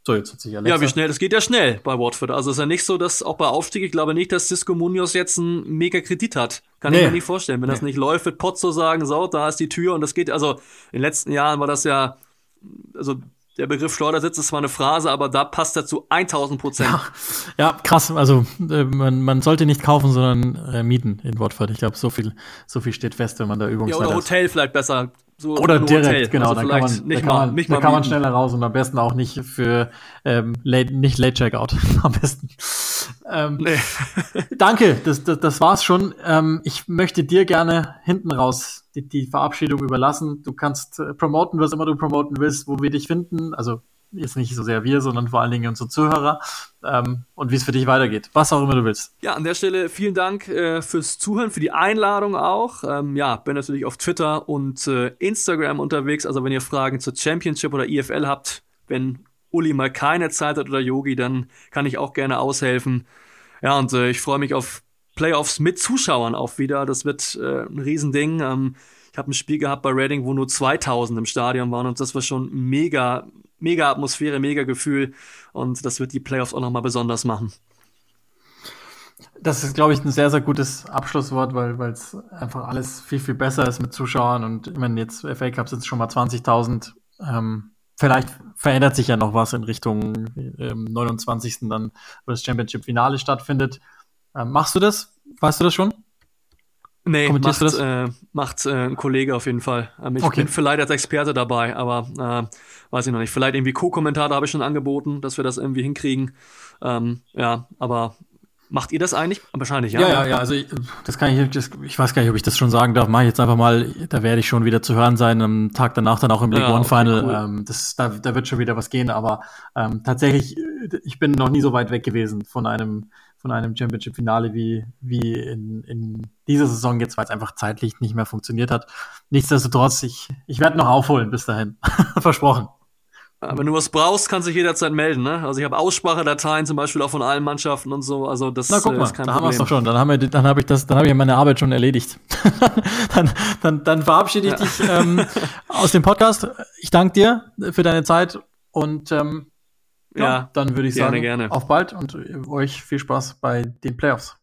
So, jetzt hat sich Alexa. Ja, wie schnell? Das geht ja schnell bei Watford. Also ist ja nicht so, dass auch bei Aufstieg, ich glaube nicht, dass Cisco Munoz jetzt einen mega Kredit hat. Kann nee. ich mir nicht vorstellen. Wenn nee. das nicht läuft, wird Potzo sagen, so, da ist die Tür und das geht. Also in den letzten Jahren war das ja, also der Begriff Schleudersitz ist zwar eine Phrase, aber da passt er zu 1000 Prozent. Ja, ja, krass. Also äh, man, man sollte nicht kaufen, sondern äh, mieten in Watford. Ich glaube, so viel, so viel steht fest, wenn man da Übungszeit Ja, oder Hotel hat. vielleicht besser so Oder direkt, Hotel. genau. Also dann kann man, nicht da kann man, nicht da kann man schneller raus und am besten auch nicht für ähm, late, nicht Late Checkout. [laughs] am besten. Ähm, nee. [laughs] danke, das, das, das war's schon. Ähm, ich möchte dir gerne hinten raus die, die Verabschiedung überlassen. Du kannst äh, promoten, was immer du promoten willst, wo wir dich finden. Also jetzt nicht so sehr wir, sondern vor allen Dingen unsere Zuhörer ähm, und wie es für dich weitergeht. Was auch immer du willst. Ja, an der Stelle vielen Dank äh, fürs Zuhören, für die Einladung auch. Ähm, ja, bin natürlich auf Twitter und äh, Instagram unterwegs. Also wenn ihr Fragen zur Championship oder IFL habt, wenn Uli mal keine Zeit hat oder Yogi, dann kann ich auch gerne aushelfen. Ja, und äh, ich freue mich auf Playoffs mit Zuschauern auch wieder. Das wird äh, ein Riesending. Ähm, ich habe ein Spiel gehabt bei Reading, wo nur 2000 im Stadion waren und das war schon mega, mega Atmosphäre, mega Gefühl und das wird die Playoffs auch nochmal besonders machen. Das ist, glaube ich, ein sehr, sehr gutes Abschlusswort, weil es einfach alles viel, viel besser ist mit Zuschauern und ich meine, jetzt FA Cup sind es schon mal 20.000. Ähm, vielleicht verändert sich ja noch was in Richtung ähm, 29. dann, wo das Championship-Finale stattfindet. Ähm, machst du das? Weißt du das schon? Nee, macht, äh, macht äh, ein Kollege auf jeden Fall. Ähm, ich Okay. bin vielleicht als Experte dabei, aber äh, weiß ich noch nicht. Vielleicht irgendwie Co-Kommentator habe ich schon angeboten, dass wir das irgendwie hinkriegen. Ähm, ja, aber macht ihr das eigentlich? Wahrscheinlich, ja. Ja, ja, ja, also ich, das kann ich, das, ich weiß gar nicht, ob ich das schon sagen darf. Mach ich jetzt einfach mal, da werde ich schon wieder zu hören sein, am Tag danach dann auch im League Ja, One okay, Final. cool. ähm, das, da, da wird schon wieder was gehen, aber ähm, tatsächlich, ich bin noch nie so weit weg gewesen von einem, von einem Championship-Finale wie, wie in, in dieser Saison jetzt, weil es einfach zeitlich nicht mehr funktioniert hat. Nichtsdestotrotz, ich, ich werde noch aufholen bis dahin. [laughs] Versprochen. Wenn du was brauchst, kannst du dich jederzeit melden. Ne? Also ich habe Aussprachedateien zum Beispiel auch von allen Mannschaften und so. Also das Na guck äh, mal, ist kein da haben wir es doch schon. Dann haben wir, dann habe ich das, dann habe ich meine Arbeit schon erledigt. [laughs] dann, dann, dann verabschiede ich dich ähm, aus dem Podcast. Ich danke dir für deine Zeit und ähm, ja, dann würde ich gerne, sagen, gerne. auf bald und euch viel Spaß bei den Playoffs.